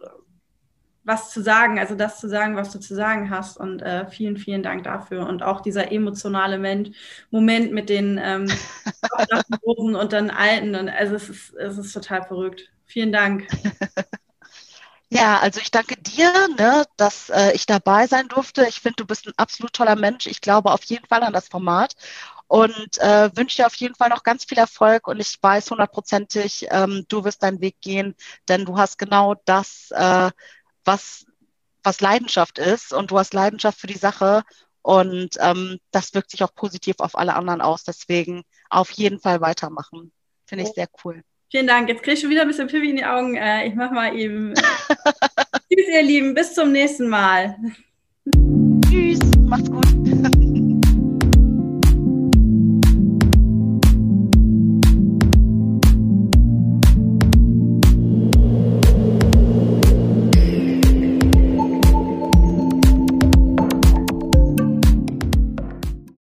was zu sagen, also das zu sagen, was du zu sagen hast. Und äh, vielen, vielen Dank dafür. Und auch dieser emotionale Moment, Moment mit den ähm, und dann Alten. Und also es ist, es ist total verrückt. Vielen Dank. Ja, also ich danke dir, ne, dass äh, ich dabei sein durfte. Ich finde, du bist ein absolut toller Mensch. Ich glaube auf jeden Fall an das Format und äh, wünsche dir auf jeden Fall noch ganz viel Erfolg und ich weiß hundertprozentig, ähm, du wirst deinen Weg gehen, denn du hast genau das, äh, was, was Leidenschaft ist und du hast Leidenschaft für die Sache und ähm, das wirkt sich auch positiv auf alle anderen aus. Deswegen auf jeden Fall weitermachen. Finde ich sehr cool. Vielen Dank. Jetzt kriege ich schon wieder ein bisschen Pipi in die Augen. Äh, ich mache mal eben. Tschüss, ihr Lieben. Bis zum nächsten Mal. Tschüss. Macht's gut.